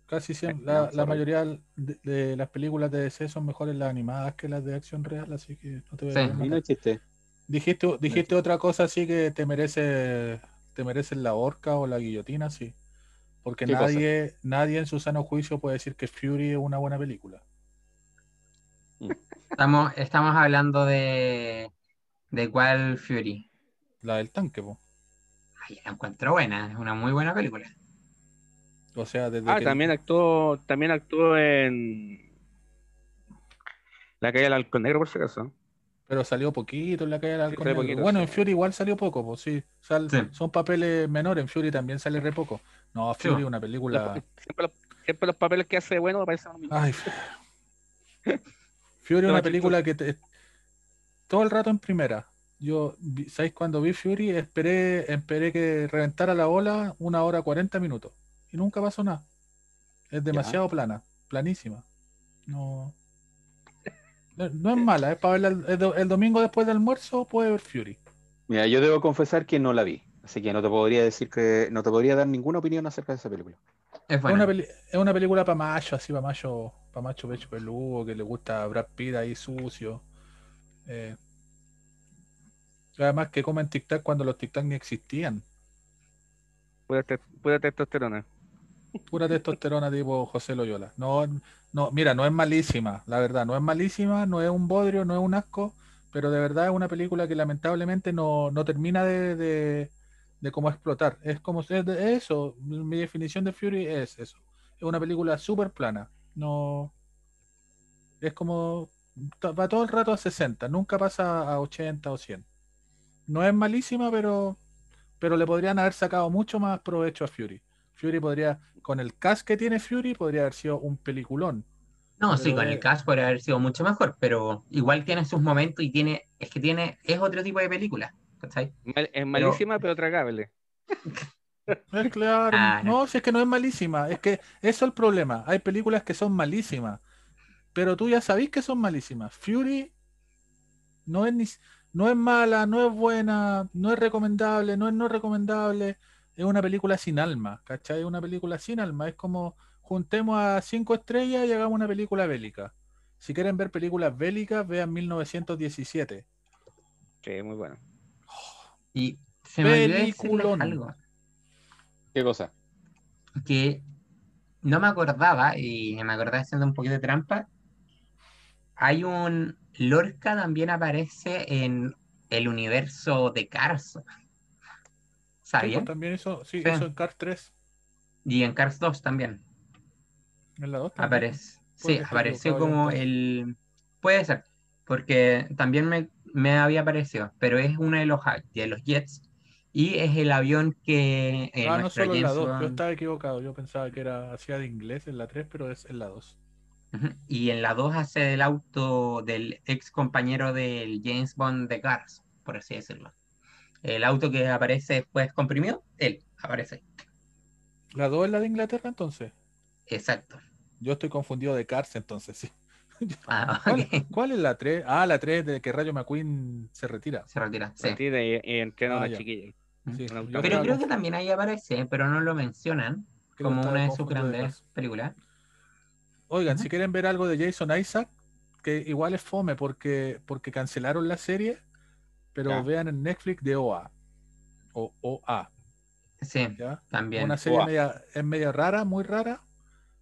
Casi siempre. La, la mayoría de, las películas de DC son mejores las animadas que las de acción real, así que no te voy a sí, no existe. Dijiste, dijiste otra cosa así que te merece, te merecen la horca o la guillotina, sí. Porque nadie, nadie en su sano juicio puede decir que Fury es una buena película. Estamos, estamos hablando de, ¿De cuál Fury? La del tanque, po. Ay, la encuentro buena, es una muy buena película. O sea, desde Ah, también actuó, también actuó en La calle del Halcón Negro, por si acaso. Pero salió poquito en la calle del Halcón Negro. bueno, en Fury igual salió poco, pues sí. Son papeles menores, en Fury también sale re poco. No, Fury es una película. Siempre los, papeles que hace bueno aparecen Ay. [LAUGHS] Fury es una película que te, todo el rato en primera. Yo, ¿sabéis cuando vi Fury? Esperé, esperé que reventara la ola una hora 40 minutos. Y nunca pasó nada. Es demasiado plana, planísima. No. No es mala, es para verla el, domingo después del almuerzo, puede ver Fury. Mira, yo debo confesar que no la vi, así que no te podría decir que no te podría dar ninguna opinión acerca de esa película. Es, una, es una película para macho, así para macho, para macho pecho peludo, que le gusta Brad Pitt ahí sucio. Eh, además que comen tic-tac cuando los tic-tac ni existían. Pura, testosterona. Pura testosterona tipo José Loyola. No, no, mira, no es malísima, la verdad, no es malísima, no es un bodrio, no es un asco, pero de verdad es una película que lamentablemente no, termina de, de, cómo explotar. Es como es eso, mi definición de Fury es eso. Es una película súper plana. No. Es como va todo el rato a 60, nunca pasa a 80 o 100. No es malísima, pero, pero le podrían haber sacado mucho más provecho a Fury. Fury podría, con el cast que tiene Fury, podría haber sido un peliculón. No, sí, con el cast podría haber sido mucho mejor, pero igual tiene sus momentos y tiene, es que tiene, es otro tipo de película. es malísima, pero, tragable. [LAUGHS] Es claro. Ah, no, si es que no es malísima. Es que eso es el problema. Hay películas que son malísimas pero tú ya sabéis que son malísimas. Fury no es ni, no es mala, no es buena, no es recomendable, no es no recomendable. Es una película sin alma, ¿cachai? Es una película sin alma. Es como juntemos a cinco estrellas y hagamos una película bélica. Si quieren ver películas bélicas, vean 1917. Sí, muy bueno. y se me algo. ¿Qué cosa? Que no me acordaba, y me acordaba haciendo un poquito de trampa, hay un. Lorca también aparece en el universo de Cars. ¿Sabían? Pues, también eso, sí, eso en Cars 3. Y en Cars 2 también. En la 2 Aparece. Sí, apareció como el. Puede ser, porque también me, me, había aparecido, pero es uno de los, de los jets y es el avión que. Eh, ah, no solo en la 2, yo estaba equivocado, yo pensaba que era hacía de inglés en la 3, pero es en la 2. Y en la 2 hace el auto del ex compañero del James Bond de Cars, por así decirlo. El auto que aparece después comprimido, él aparece. ¿La 2 es la de Inglaterra entonces? Exacto. Yo estoy confundido de Cars, entonces sí. [LAUGHS] Ah, [LAUGHS] ¿Cuál, es la 3? Ah, la 3 de que Rayo McQueen se retira. Se retira, sí. Se retira y, entrena a ah, la chiquilla. pero creo que también ahí aparece, pero no lo mencionan como una de sus grandes películas. Oigan, si quieren ver algo de Jason Isaac, que igual es fome porque, porque cancelaron la serie, pero vean en Netflix de OA. O OA. Sí, también. Una serie media, es media rara, muy rara.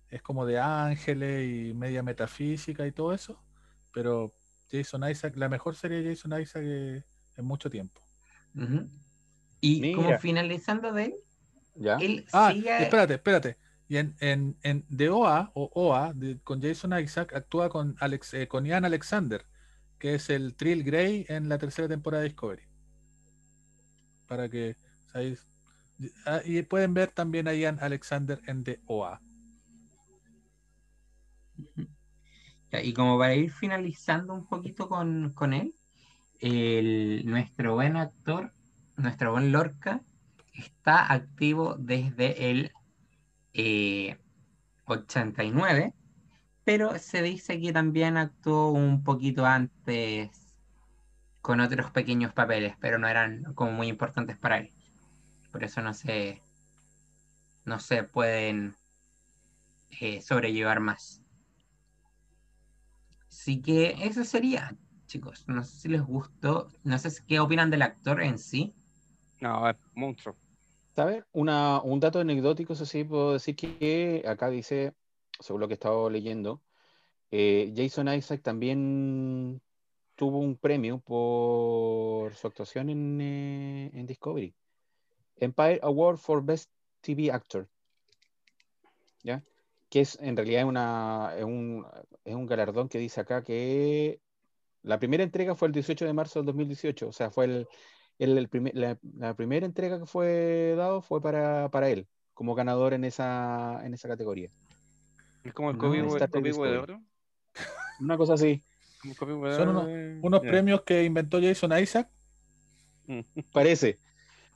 Es como de ángeles y media metafísica y todo eso. Pero Jason Isaac, la mejor serie de Jason Isaac en mucho tiempo. Y como finalizando de él, ¿Ya? ah, espérate, espérate. Y en, en, en The OA, o OA, con Jason Isaac, actúa con, Alex, eh, con Ian Alexander, que es el Trill Grey en la tercera temporada de Discovery. Para que, ¿sabéis? Ah, y pueden ver también a Ian Alexander en The OA. Y como para ir finalizando un poquito con, con él, el, nuestro buen actor, nuestro buen Lorca, está activo desde el 89, eh, pero se dice que también actuó un poquito antes con otros pequeños papeles, pero no eran como muy importantes para él. Por eso no se, no se pueden eh, sobrellevar más. Así que eso sería, chicos. No sé si les gustó. No sé qué opinan del actor en sí. No, es monstruo. ¿Sabes? un dato anecdótico, eso sí, puedo decir que acá dice, según lo que he estado leyendo, eh, Jason Isaac también tuvo un premio por su actuación en, eh, Discovery. Empire Award for Best TV Actor. ¿Ya? Que es en realidad una, es, un, es un galardón que dice acá que la primera entrega fue el 18 de marzo del 2018, o sea, fue el, el, la, primera entrega que fue dado fue para, para, él, como ganador en esa, en esa categoría. ¿Es como el COVID de oro? Una cosa así. [LAUGHS] Son unos, premios que inventó Jason Isaac. [LAUGHS] Parece,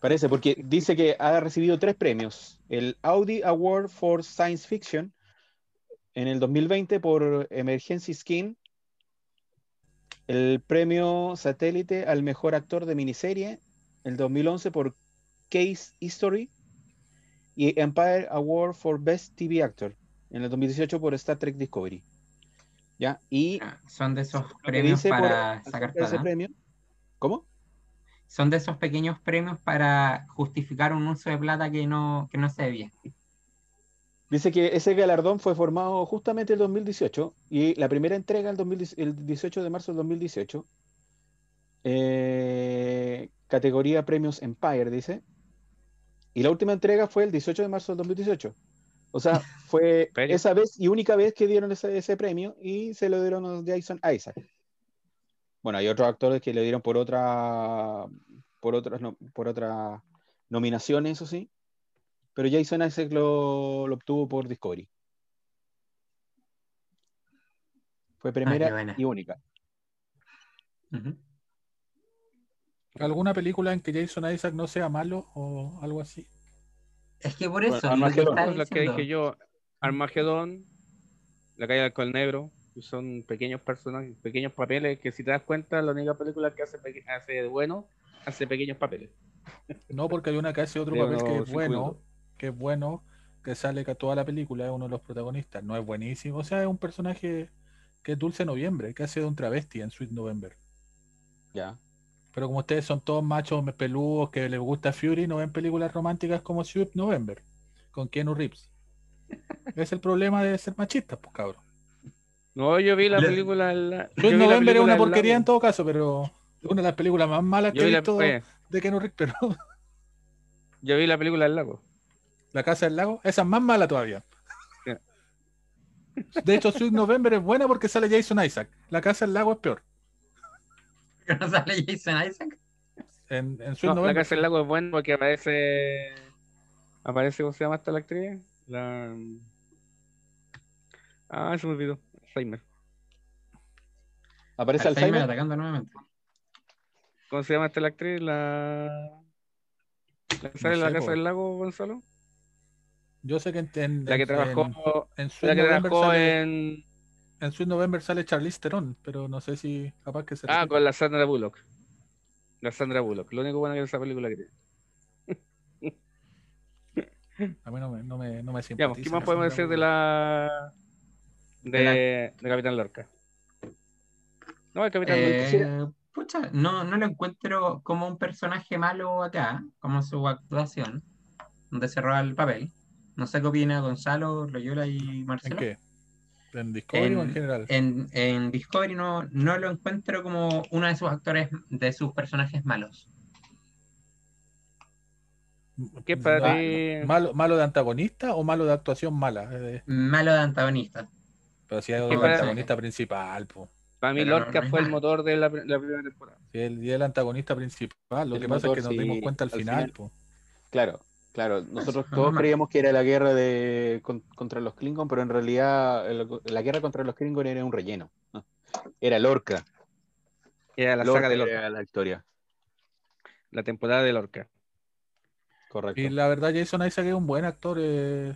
parece, porque dice que ha recibido tres premios. El Audi Award for Science Fiction en el 2020 por Emergency Skin el premio satélite al mejor actor de miniserie, el 2011 por Case History, y Empire Award for Best TV Actor, en el 2018 por Star Trek Discovery. ¿Ya? Y ah, son de esos premios para sacar Ese premio. ¿Cómo? Son de esos pequeños premios para justificar un uso de plata que no, que no se debía. Dice que ese galardón fue formado justamente el 2018 y la primera entrega el, el 18 de marzo del 2018. Eh, categoría Premios Empire, dice. Y la última entrega fue el 18 de marzo del 2018. O sea, fue esa vez y única vez que dieron ese, premio y se lo dieron a Jason Isaac. Bueno, hay otros actores que le dieron por otra por otras por otra nominaciones, eso sí pero Jason Isaac lo, lo obtuvo por Discovery. Fue primera ah, y única. ¿Alguna película en que Jason Isaac no sea malo o algo así? Es que por eso. Armagedón, lo que dije yo. Armagedón, La caída del Col Negro, son pequeños personajes, pequeños papeles que si te das cuenta, la única película que hace, hace bueno, hace pequeños papeles. No, porque hay una que hace otro papel que es bueno, que es bueno, que sale que toda la película es uno de los protagonistas. No es buenísimo, o sea, es un personaje que es Dulce Noviembre, que hace de un travesti en Sweet November. Ya. Pero como ustedes son todos machos peludos que les gusta Fury, no ven películas románticas como Sweet November, con Keanu Reeves. [LAUGHS] es el problema de ser machista, pues cabrón. No, yo vi la película. La... Sweet November es una porquería en todo caso, pero una de las películas más malas que he visto de Keanu Reeves, pero. [LAUGHS] Yo vi la película del lago. La Casa del Lago, esa es más mala todavía. De hecho, Sweet November es buena porque sale Jason Isaac. La Casa del Lago es peor. ¿No sale Jason Isaac? En, en Sweet November. La Casa del Lago es buena porque aparece. Aparece, ¿cómo se llama esta la actriz? La. Ah, se me olvidó. Alzheimer. ¿Aparece Alzheimer? atacando nuevamente. ¿Cómo se llama esta la actriz? La. ¿La sale en la Casa del Lago, Gonzalo? Yo sé que en, la que trabajó en, en, la que trabajó en en Sweet November sale Charlize Theron, pero no sé si capaz que se Ah, con la Sandra Bullock. La Sandra Bullock. Lo único bueno que es esa película que tiene. [LAUGHS] A mí no me, no me, no me simpatiza. ¿Qué más podemos decir de la... De, de, Capitán Lorca? No, el Capitán eh, Pucha, no, no lo encuentro como un personaje malo acá, como su actuación, donde se roba el papel. No sé qué opina Gonzalo, Loyola y Marcelo. ¿En qué? ¿En Discovery o en general? En, Discovery no, no lo encuentro como uno de sus actores, de sus personajes malos. ¿Qué para malo, ¿Malo de antagonista o malo de actuación mala? Eh, malo de antagonista. Pero si hay un antagonista principal, Para mí Lorca fue el motor de la, primera temporada. Sí, el, y el antagonista principal. Lo que pasa es que nos dimos cuenta al, final. Claro, Claro, nosotros [LAUGHS] todos creíamos que era la guerra de, contra los Klingon, pero en realidad la guerra contra los Klingon era un relleno. Era Lorca. Era la saga de Lorca. Era la historia. La temporada de Lorca. Correcto. Y la verdad, Jason Isaac es un buen actor. y,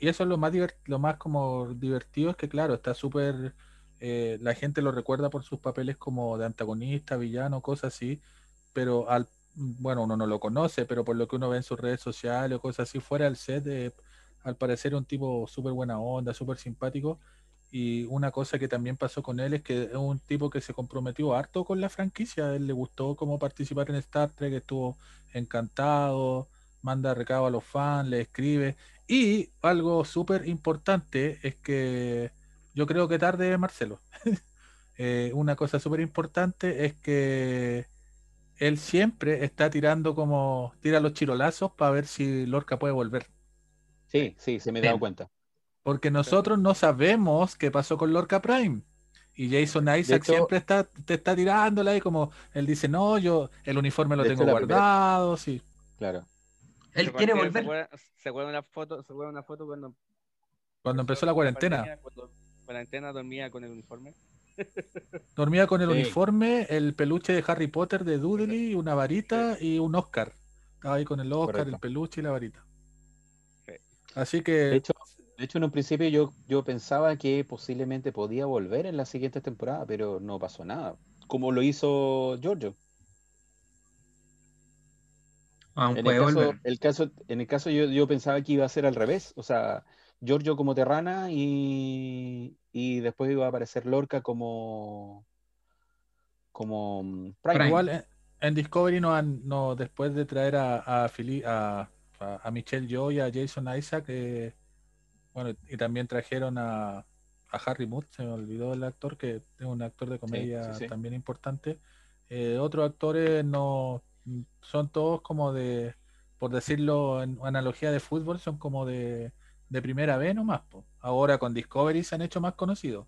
eso es lo más, lo más como divertido, es que claro, está súper... Eh, la gente lo recuerda por sus papeles como de antagonista, villano, cosas así, pero al bueno, uno no lo conoce, pero por lo que uno ve en sus redes sociales o cosas así, fuera del set, eh, al parecer un tipo súper buena onda, súper simpático. Y una cosa que también pasó con él es que es un tipo que se comprometió harto con la franquicia. A él le gustó cómo participar en Star Trek, estuvo encantado, manda recado a los fans, le escribe. Y algo súper importante es que yo creo que tarde, Marcelo. [LAUGHS] Eh, una cosa súper importante es que él siempre está tirando como, tira los chirolazos para ver si Lorca puede volver. Sí, sí, se me he dado cuenta. Porque nosotros no sabemos qué pasó con Lorca Prime. Y Jason Isaac siempre está, te está tirándola y como él dice, no, yo el uniforme lo tengo guardado, sí. Claro. Él quiere volver. ¿Se acuerdan una foto, se una foto cuando cuando empezó la cuarentena? Cuando la cuarentena dormía con el uniforme. Dormía con el uniforme, el peluche de Harry Potter de Dudley, una varita y un Oscar. Estaba ahí con el Oscar, el peluche y la varita. Así que. De hecho, de hecho, en un principio yo, yo pensaba que posiblemente podía volver en la siguiente temporada, pero no pasó nada. Como lo hizo Giorgio. en, el caso, el caso, en el caso yo, yo pensaba que iba a ser al revés. O sea, Giorgio como Terrana y, y después iba a aparecer Lorca como como mm, Igual en, Discovery no, han, no después de traer a a, a, a, Michelle Joy y a Jason Isaac eh, bueno y también trajeron a, a Harry Mudd se me olvidó el actor que es un actor de comedia también importante. Eh, otros actores no son todos como de por decirlo en analogía de fútbol son como de de primera vez nomás. Ahora con Discovery se han hecho más conocidos.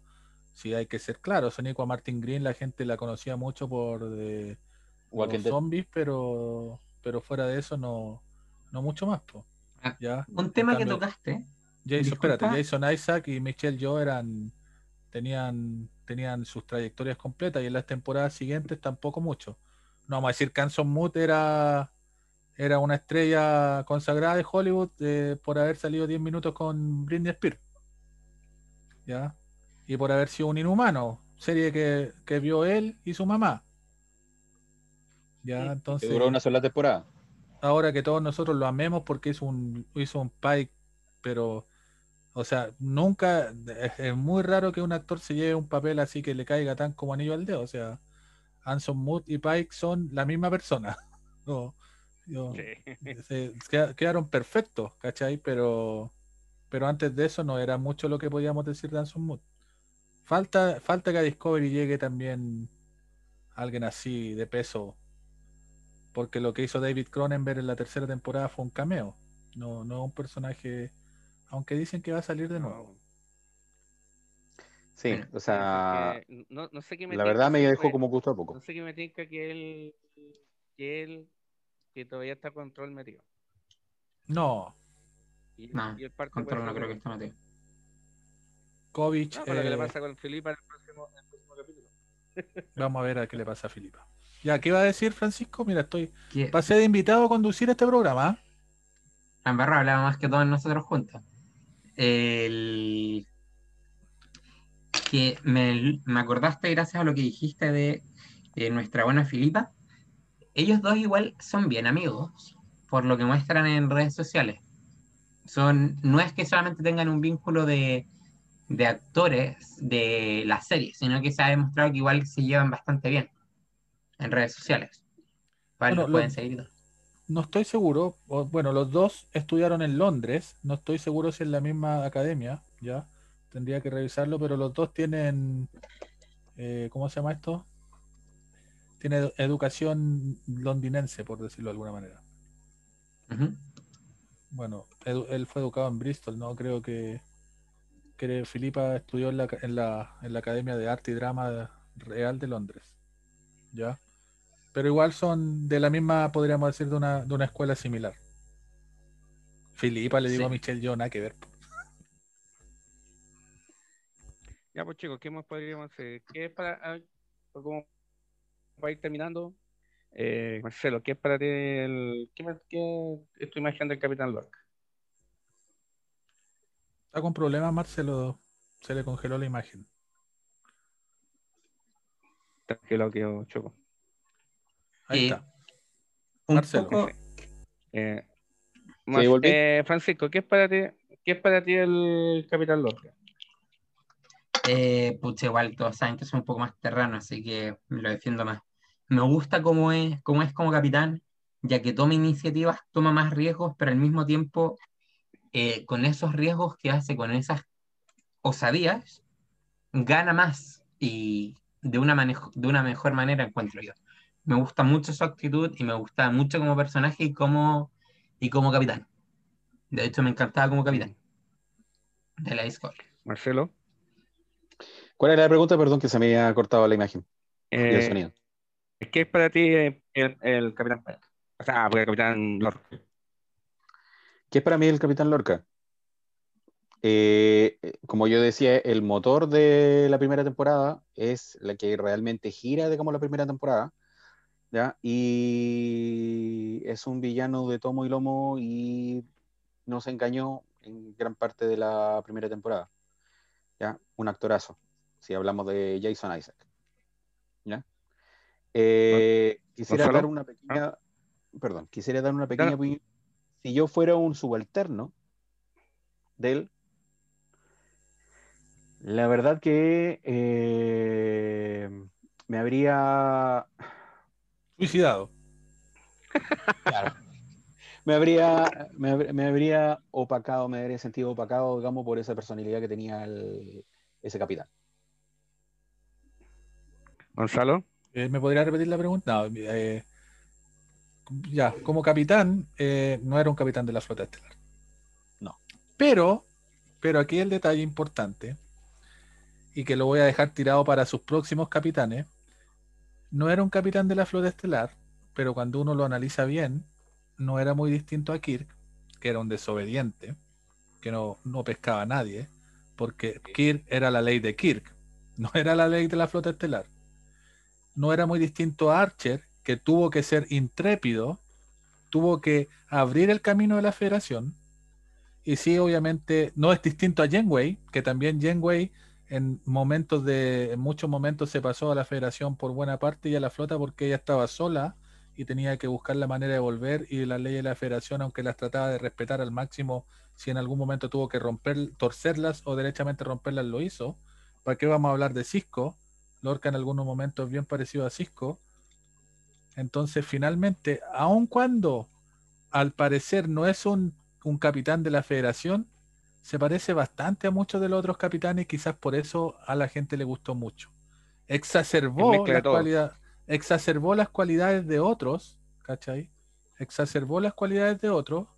Si hay que ser claro, Sonico a Martin Green la gente la conocía mucho por de, zombies, pero pero fuera de eso no, no mucho más. Ah, ¿ya? Un tema que tocaste. Jason, espérate, Jason Isaac y Michelle Joe eran tenían tenían sus trayectorias completas y en las temporadas siguientes tampoco mucho. No vamos a decir que Anson Mood era era una estrella consagrada de Hollywood eh, por haber salido 10 minutos con Britney Spears. ¿Ya? Y por haber sido un inhumano, serie que, vio él y su mamá. ¿Ya? Entonces. duró una sola temporada. Ahora que todos nosotros lo amemos porque hizo un, hizo un Pike, pero. O sea, nunca. Es, muy raro que un actor se lleve un papel así que le caiga tan como anillo al dedo. O sea, Anson Mood y Pike son la misma persona. [LAUGHS] No, quedaron perfectos, ¿cachai? Pero, pero antes de eso no era mucho lo que podíamos decir de Anson Mood. Falta, falta que a Discovery llegue también alguien así de peso. Porque lo que hizo David Cronenberg en la tercera temporada fue un cameo. No, no un personaje. Aunque dicen que va a salir de nuevo. Sí, o sea. la verdad me dejó como gusto a poco. No sé qué me tinca que él, que él que todavía está control metido. No. Y, no, el control no creo que esté metido. Kovic. No, ¿Qué le eh, pasa con Filipa en el próximo, capítulo? [LAUGHS] Vamos a ver a qué le pasa a Filipa. Ya, ¿qué va a decir Francisco? Mira, estoy. Pasé de invitado a conducir este programa. la hablaba más que todos nosotros juntos. El... Que me, acordaste gracias a lo que dijiste de, nuestra buena Filipa. Ellos dos igual son bien amigos, por lo que muestran en redes sociales. Son, no es que solamente tengan un vínculo de, de actores de la serie, sino que se ha demostrado que igual se llevan bastante bien en redes sociales. Vale, pueden seguir no estoy seguro, bueno, los dos estudiaron en Londres, no estoy seguro si en la misma academia, ya, tendría que revisarlo, pero los dos tienen, eh, ¿cómo se llama esto? Tiene educación londinense, por decirlo de alguna manera. Bueno, él fue educado en Bristol, ¿no? Creo que, que Filipa estudió en la, en, la, en la Academia de Arte y Drama Real de Londres. ¿Ya? Pero igual son de la misma, podríamos decir, de una, de una escuela similar. Filipa le digo a Michelle yo, nada que ver. Ya pues chicos, ¿qué más podríamos hacer? ¿Qué es para, ah, como para ir terminando? Eh, Marcelo, ¿qué es para ti el, qué, qué es tu imagen del Capitán Lorca? Está con problemas, Marcelo. Se le congeló la imagen. Tranquilo, que choco. Ahí está. Marcelo. Eh, eh, Francisco, ¿qué es para ti, qué es para ti el Capitán Lorca? Eh, igual todos saben que soy un poco más terrano, así que lo defiendo más. Me gusta cómo es, cómo es como capitán, ya que toma iniciativas, toma más riesgos, pero al mismo tiempo, eh, con esos riesgos que hace, con esas osadías, gana más y de una, de una mejor manera encuentro yo me gusta mucho su actitud y me gusta mucho como personaje y como, y como capitán. De hecho, me encantaba como capitán de la Discord. Marcelo. ¿Cuál era la pregunta? Perdón, que se me había cortado la imagen. Eh, ¿Qué es para ti el, capitán? O sea, el capitán Lorca. ¿Qué es para mí el capitán Lorca? Eh, como yo decía, el motor de la primera temporada es la que realmente gira, digamos, la primera temporada. ¿ya? Y es un villano de tomo y lomo y nos engañó en gran parte de la primera temporada, ¿ya? Un actorazo, si hablamos de Jason Isaac. Eh, quisiera dar una pequeña, perdón, quisiera dar una pequeña Si yo fuera un subalterno de él, la verdad que eh, me habría Suicidado. Claro. Me habría, me, habría opacado, me habría sentido opacado, digamos, por esa personalidad que tenía ese capitán. Gonzalo. Eh, ¿Me podría repetir la pregunta? Eh, ya, como capitán, eh, no era un capitán de la flota estelar. No. Pero, pero aquí el detalle importante, y que lo voy a dejar tirado para sus próximos capitanes, no era un capitán de la flota estelar, pero cuando uno lo analiza bien, no era muy distinto a Kirk, que era un desobediente, que no, no pescaba a nadie, porque Kirk era la ley de Kirk, no era la ley de la flota estelar. No era muy distinto a Archer, que tuvo que ser intrépido, tuvo que abrir el camino de la federación. Y sí, obviamente, no es distinto a Janeway, que también Janeway en momentos de, en muchos momentos se pasó a la federación por buena parte y a la flota porque ella estaba sola y tenía que buscar la manera de volver y la ley de la federación, aunque las trataba de respetar al máximo, si en algún momento tuvo que romper, torcerlas o derechamente romperlas, lo hizo. ¿Para qué vamos a hablar de Cisco? Lorca en algunos momentos bien parecido a Cisco. Entonces, finalmente, aun cuando al parecer no es un, un capitán de la federación, se parece bastante a muchos de los otros capitanes, quizás por eso a la gente le gustó mucho. Exacerbó, la exacerbó las cualidades de otros, ¿cachai? Exacerbó las cualidades de otros,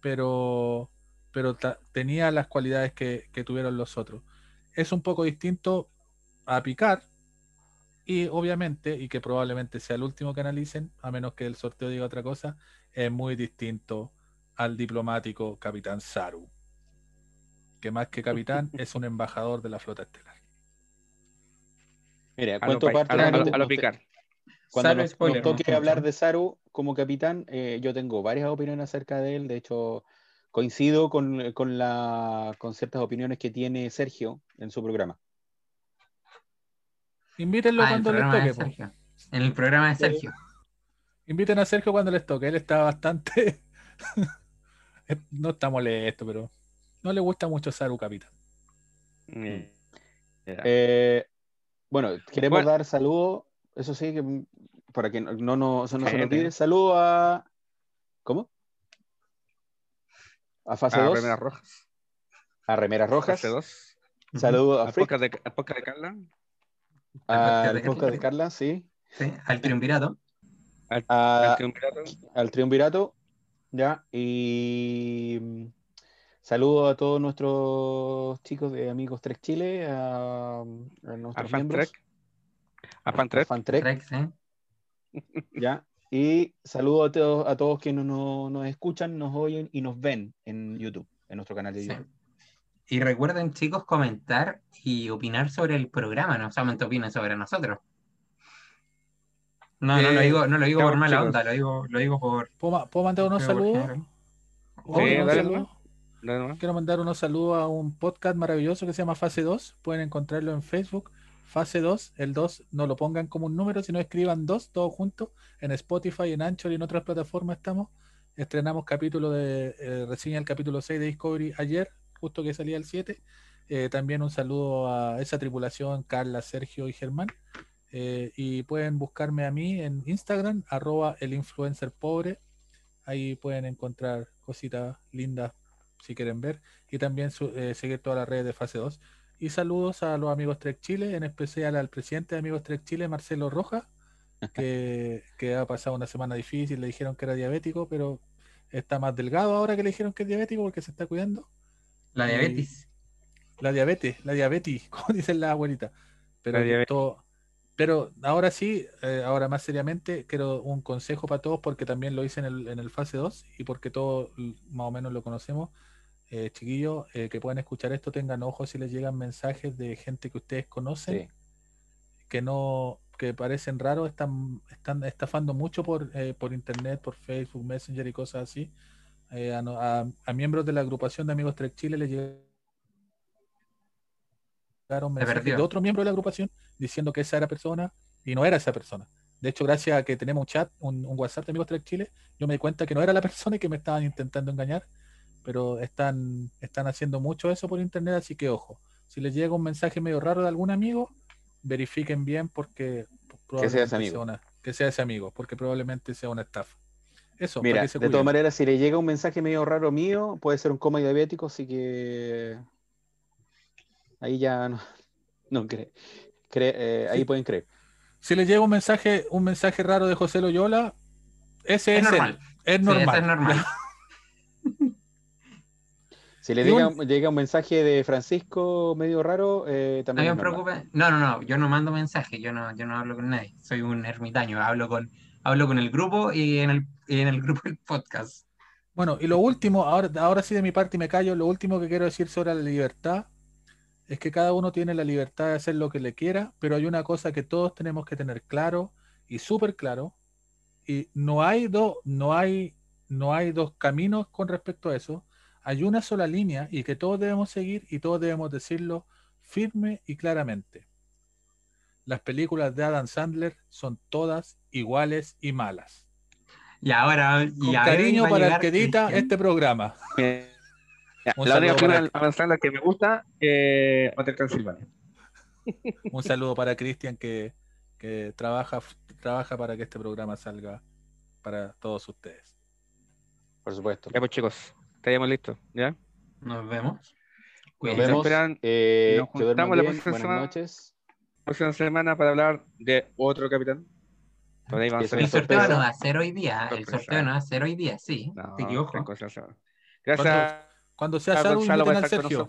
pero, pero tenía las cualidades que, que tuvieron los otros. Es un poco distinto a picar, y obviamente, y que probablemente sea el último que analicen, a menos que el sorteo diga otra cosa, es muy distinto al diplomático Capitán Saru que más que capitán [LAUGHS] es un embajador de la flota estelar. Mira, cuento parte a, lo, picar. Cuando nos, toque hablar de Saru, como capitán, eh, yo tengo varias opiniones acerca de él. De hecho, coincido con, con, la, con ciertas opiniones que tiene Sergio en su programa. Invítenlo ah, cuando les toque. En el programa de Sergio. Inviten a Sergio cuando les toque. Él está bastante. [LAUGHS] no está molesto, pero no le gusta mucho Saru Capitán. Mm. Eh, bueno, queremos dar saludos. Eso sí, que para que no, no, se nos olvide. Saludos a. ¿Cómo? A fase 2. A Remeras Rojas. A Remeras Rojas. Fase 2. Saludos a, a de, de Carla. Al podcast de Carla, sí. Sí, al triunvirato. Al, al, triunvirato. Al triunvirato, ya. Y mm, saludo a todos nuestros chicos de Amigos Trek Chile, a, a nuestros a miembros. A Fantrek. A Trek, sí. [LAUGHS] Ya. Y saludo a todos, a todos quienes nos, nos, escuchan, nos oyen y nos ven en YouTube, en nuestro canal de YouTube. Y recuerden, chicos, comentar y opinar sobre el programa, no solamente opinen sobre nosotros. No, no lo digo, no lo digo por mala onda, lo digo, lo digo por. ¿Puedo, mandar unos saludos? Quiero mandar unos saludos a un podcast maravilloso que se llama Fase 2. Pueden encontrarlo en Facebook. Fase 2, el 2, no lo pongan como un número, sino escriban 2, todos juntos. En Spotify, en Anchor y en otras plataformas estamos. Estrenamos capítulo de eh, reseña el capítulo 6 de Discovery ayer, justo que salía el 7. Eh, también un saludo a esa tripulación, Carla, Sergio y Germán. Eh, y pueden buscarme a mí en Instagram, arroba el influencer pobre. Ahí pueden encontrar cositas lindas si quieren ver. Y también eh, seguir todas las redes de fase 2. Y saludos a los amigos Trek Chile, en especial al presidente de Amigos Trek Chile, Marcelo Roja, que, [LAUGHS] que ha pasado una semana difícil. Le dijeron que era diabético, pero está más delgado ahora que le dijeron que es diabético porque se está cuidando. La diabetes. la diabetes, la diabetes, [LAUGHS] como dicen la abuelita. Pero, pero ahora sí, eh, ahora más seriamente, quiero un consejo para todos porque también lo hice en el, en el fase 2 y porque todos más o menos lo conocemos. Eh, chiquillos, eh, que puedan escuchar esto, tengan ojos si les llegan mensajes de gente que ustedes conocen, que no, que parecen raros, están, están estafando mucho por, eh, por internet, por Facebook, Messenger y cosas así. Eh, a, miembros de la agrupación de Amigos Trek Chile les llegaron mensajes de otro miembro de la agrupación diciendo que esa era persona y no era esa persona. De hecho, gracias a que tenemos un chat, un, WhatsApp de Amigos Trek Chile, yo me di cuenta que no era la [LAUGHS] persona y que me estaban intentando engañar, pero están, están haciendo mucho eso por internet, así que ojo, si les llega un mensaje medio raro de algún amigo, verifiquen bien porque que sea ese amigo. que sea ese amigo, porque probablemente sea una estafa. Eso, Mira, de todas maneras, si le llega un mensaje medio raro mío, puede ser un coma diabético, así que ahí ya no, [LAUGHS] no cree. Eh, ahí pueden creer. Si le llega un mensaje, un mensaje raro de José Loyola, ese es, normal. Es normal. es normal. [LAUGHS] si le llega, un mensaje de Francisco medio raro, eh, también. No me preocupe. No, no, no. Yo no mando mensajes. Yo no, yo no hablo con nadie. Soy un ermitaño. Hablo con hablo con el grupo y en el, en el [LAUGHS] grupo del podcast. Bueno, y lo último, ahora, ahora sí de mi parte me callo, lo último que quiero decir sobre la libertad es que cada uno tiene la libertad de hacer lo que le quiera, pero hay una cosa que todos tenemos que tener claro y súper claro, y no hay, dos no, hay, no hay dos caminos con respecto a eso, hay una sola línea y que todos debemos seguir y todos debemos decirlo firme y claramente las películas de Adam Sandler son todas iguales y malas. Y ahora, y cariño para el que edita este programa. la única película de Adam Sandler que me gusta Hotel Transilvania. Un saludo para Cristian que, trabaja, trabaja para que este programa salga para todos ustedes. Por supuesto. Ya pues chicos, estaríamos listos, ¿ya? Nos vemos. Nos vemos. Eh, nos juntamos la próxima Buenas noches próxima semana para hablar de otro capitán. el sorteo no va a ser hoy día. El sorteo no va a ser hoy día, sí. No, Gracias. Cuando, sea salvo, inviten al Sergio.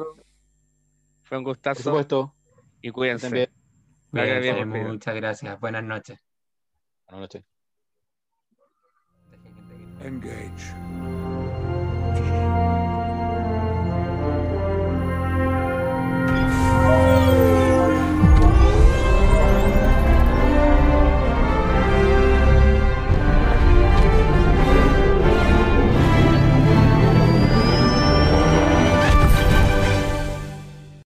Fue un gustazo. Por supuesto. Y cuídense. Bien, bien, muchas gracias. Buenas noches. Buenas noches. Engage.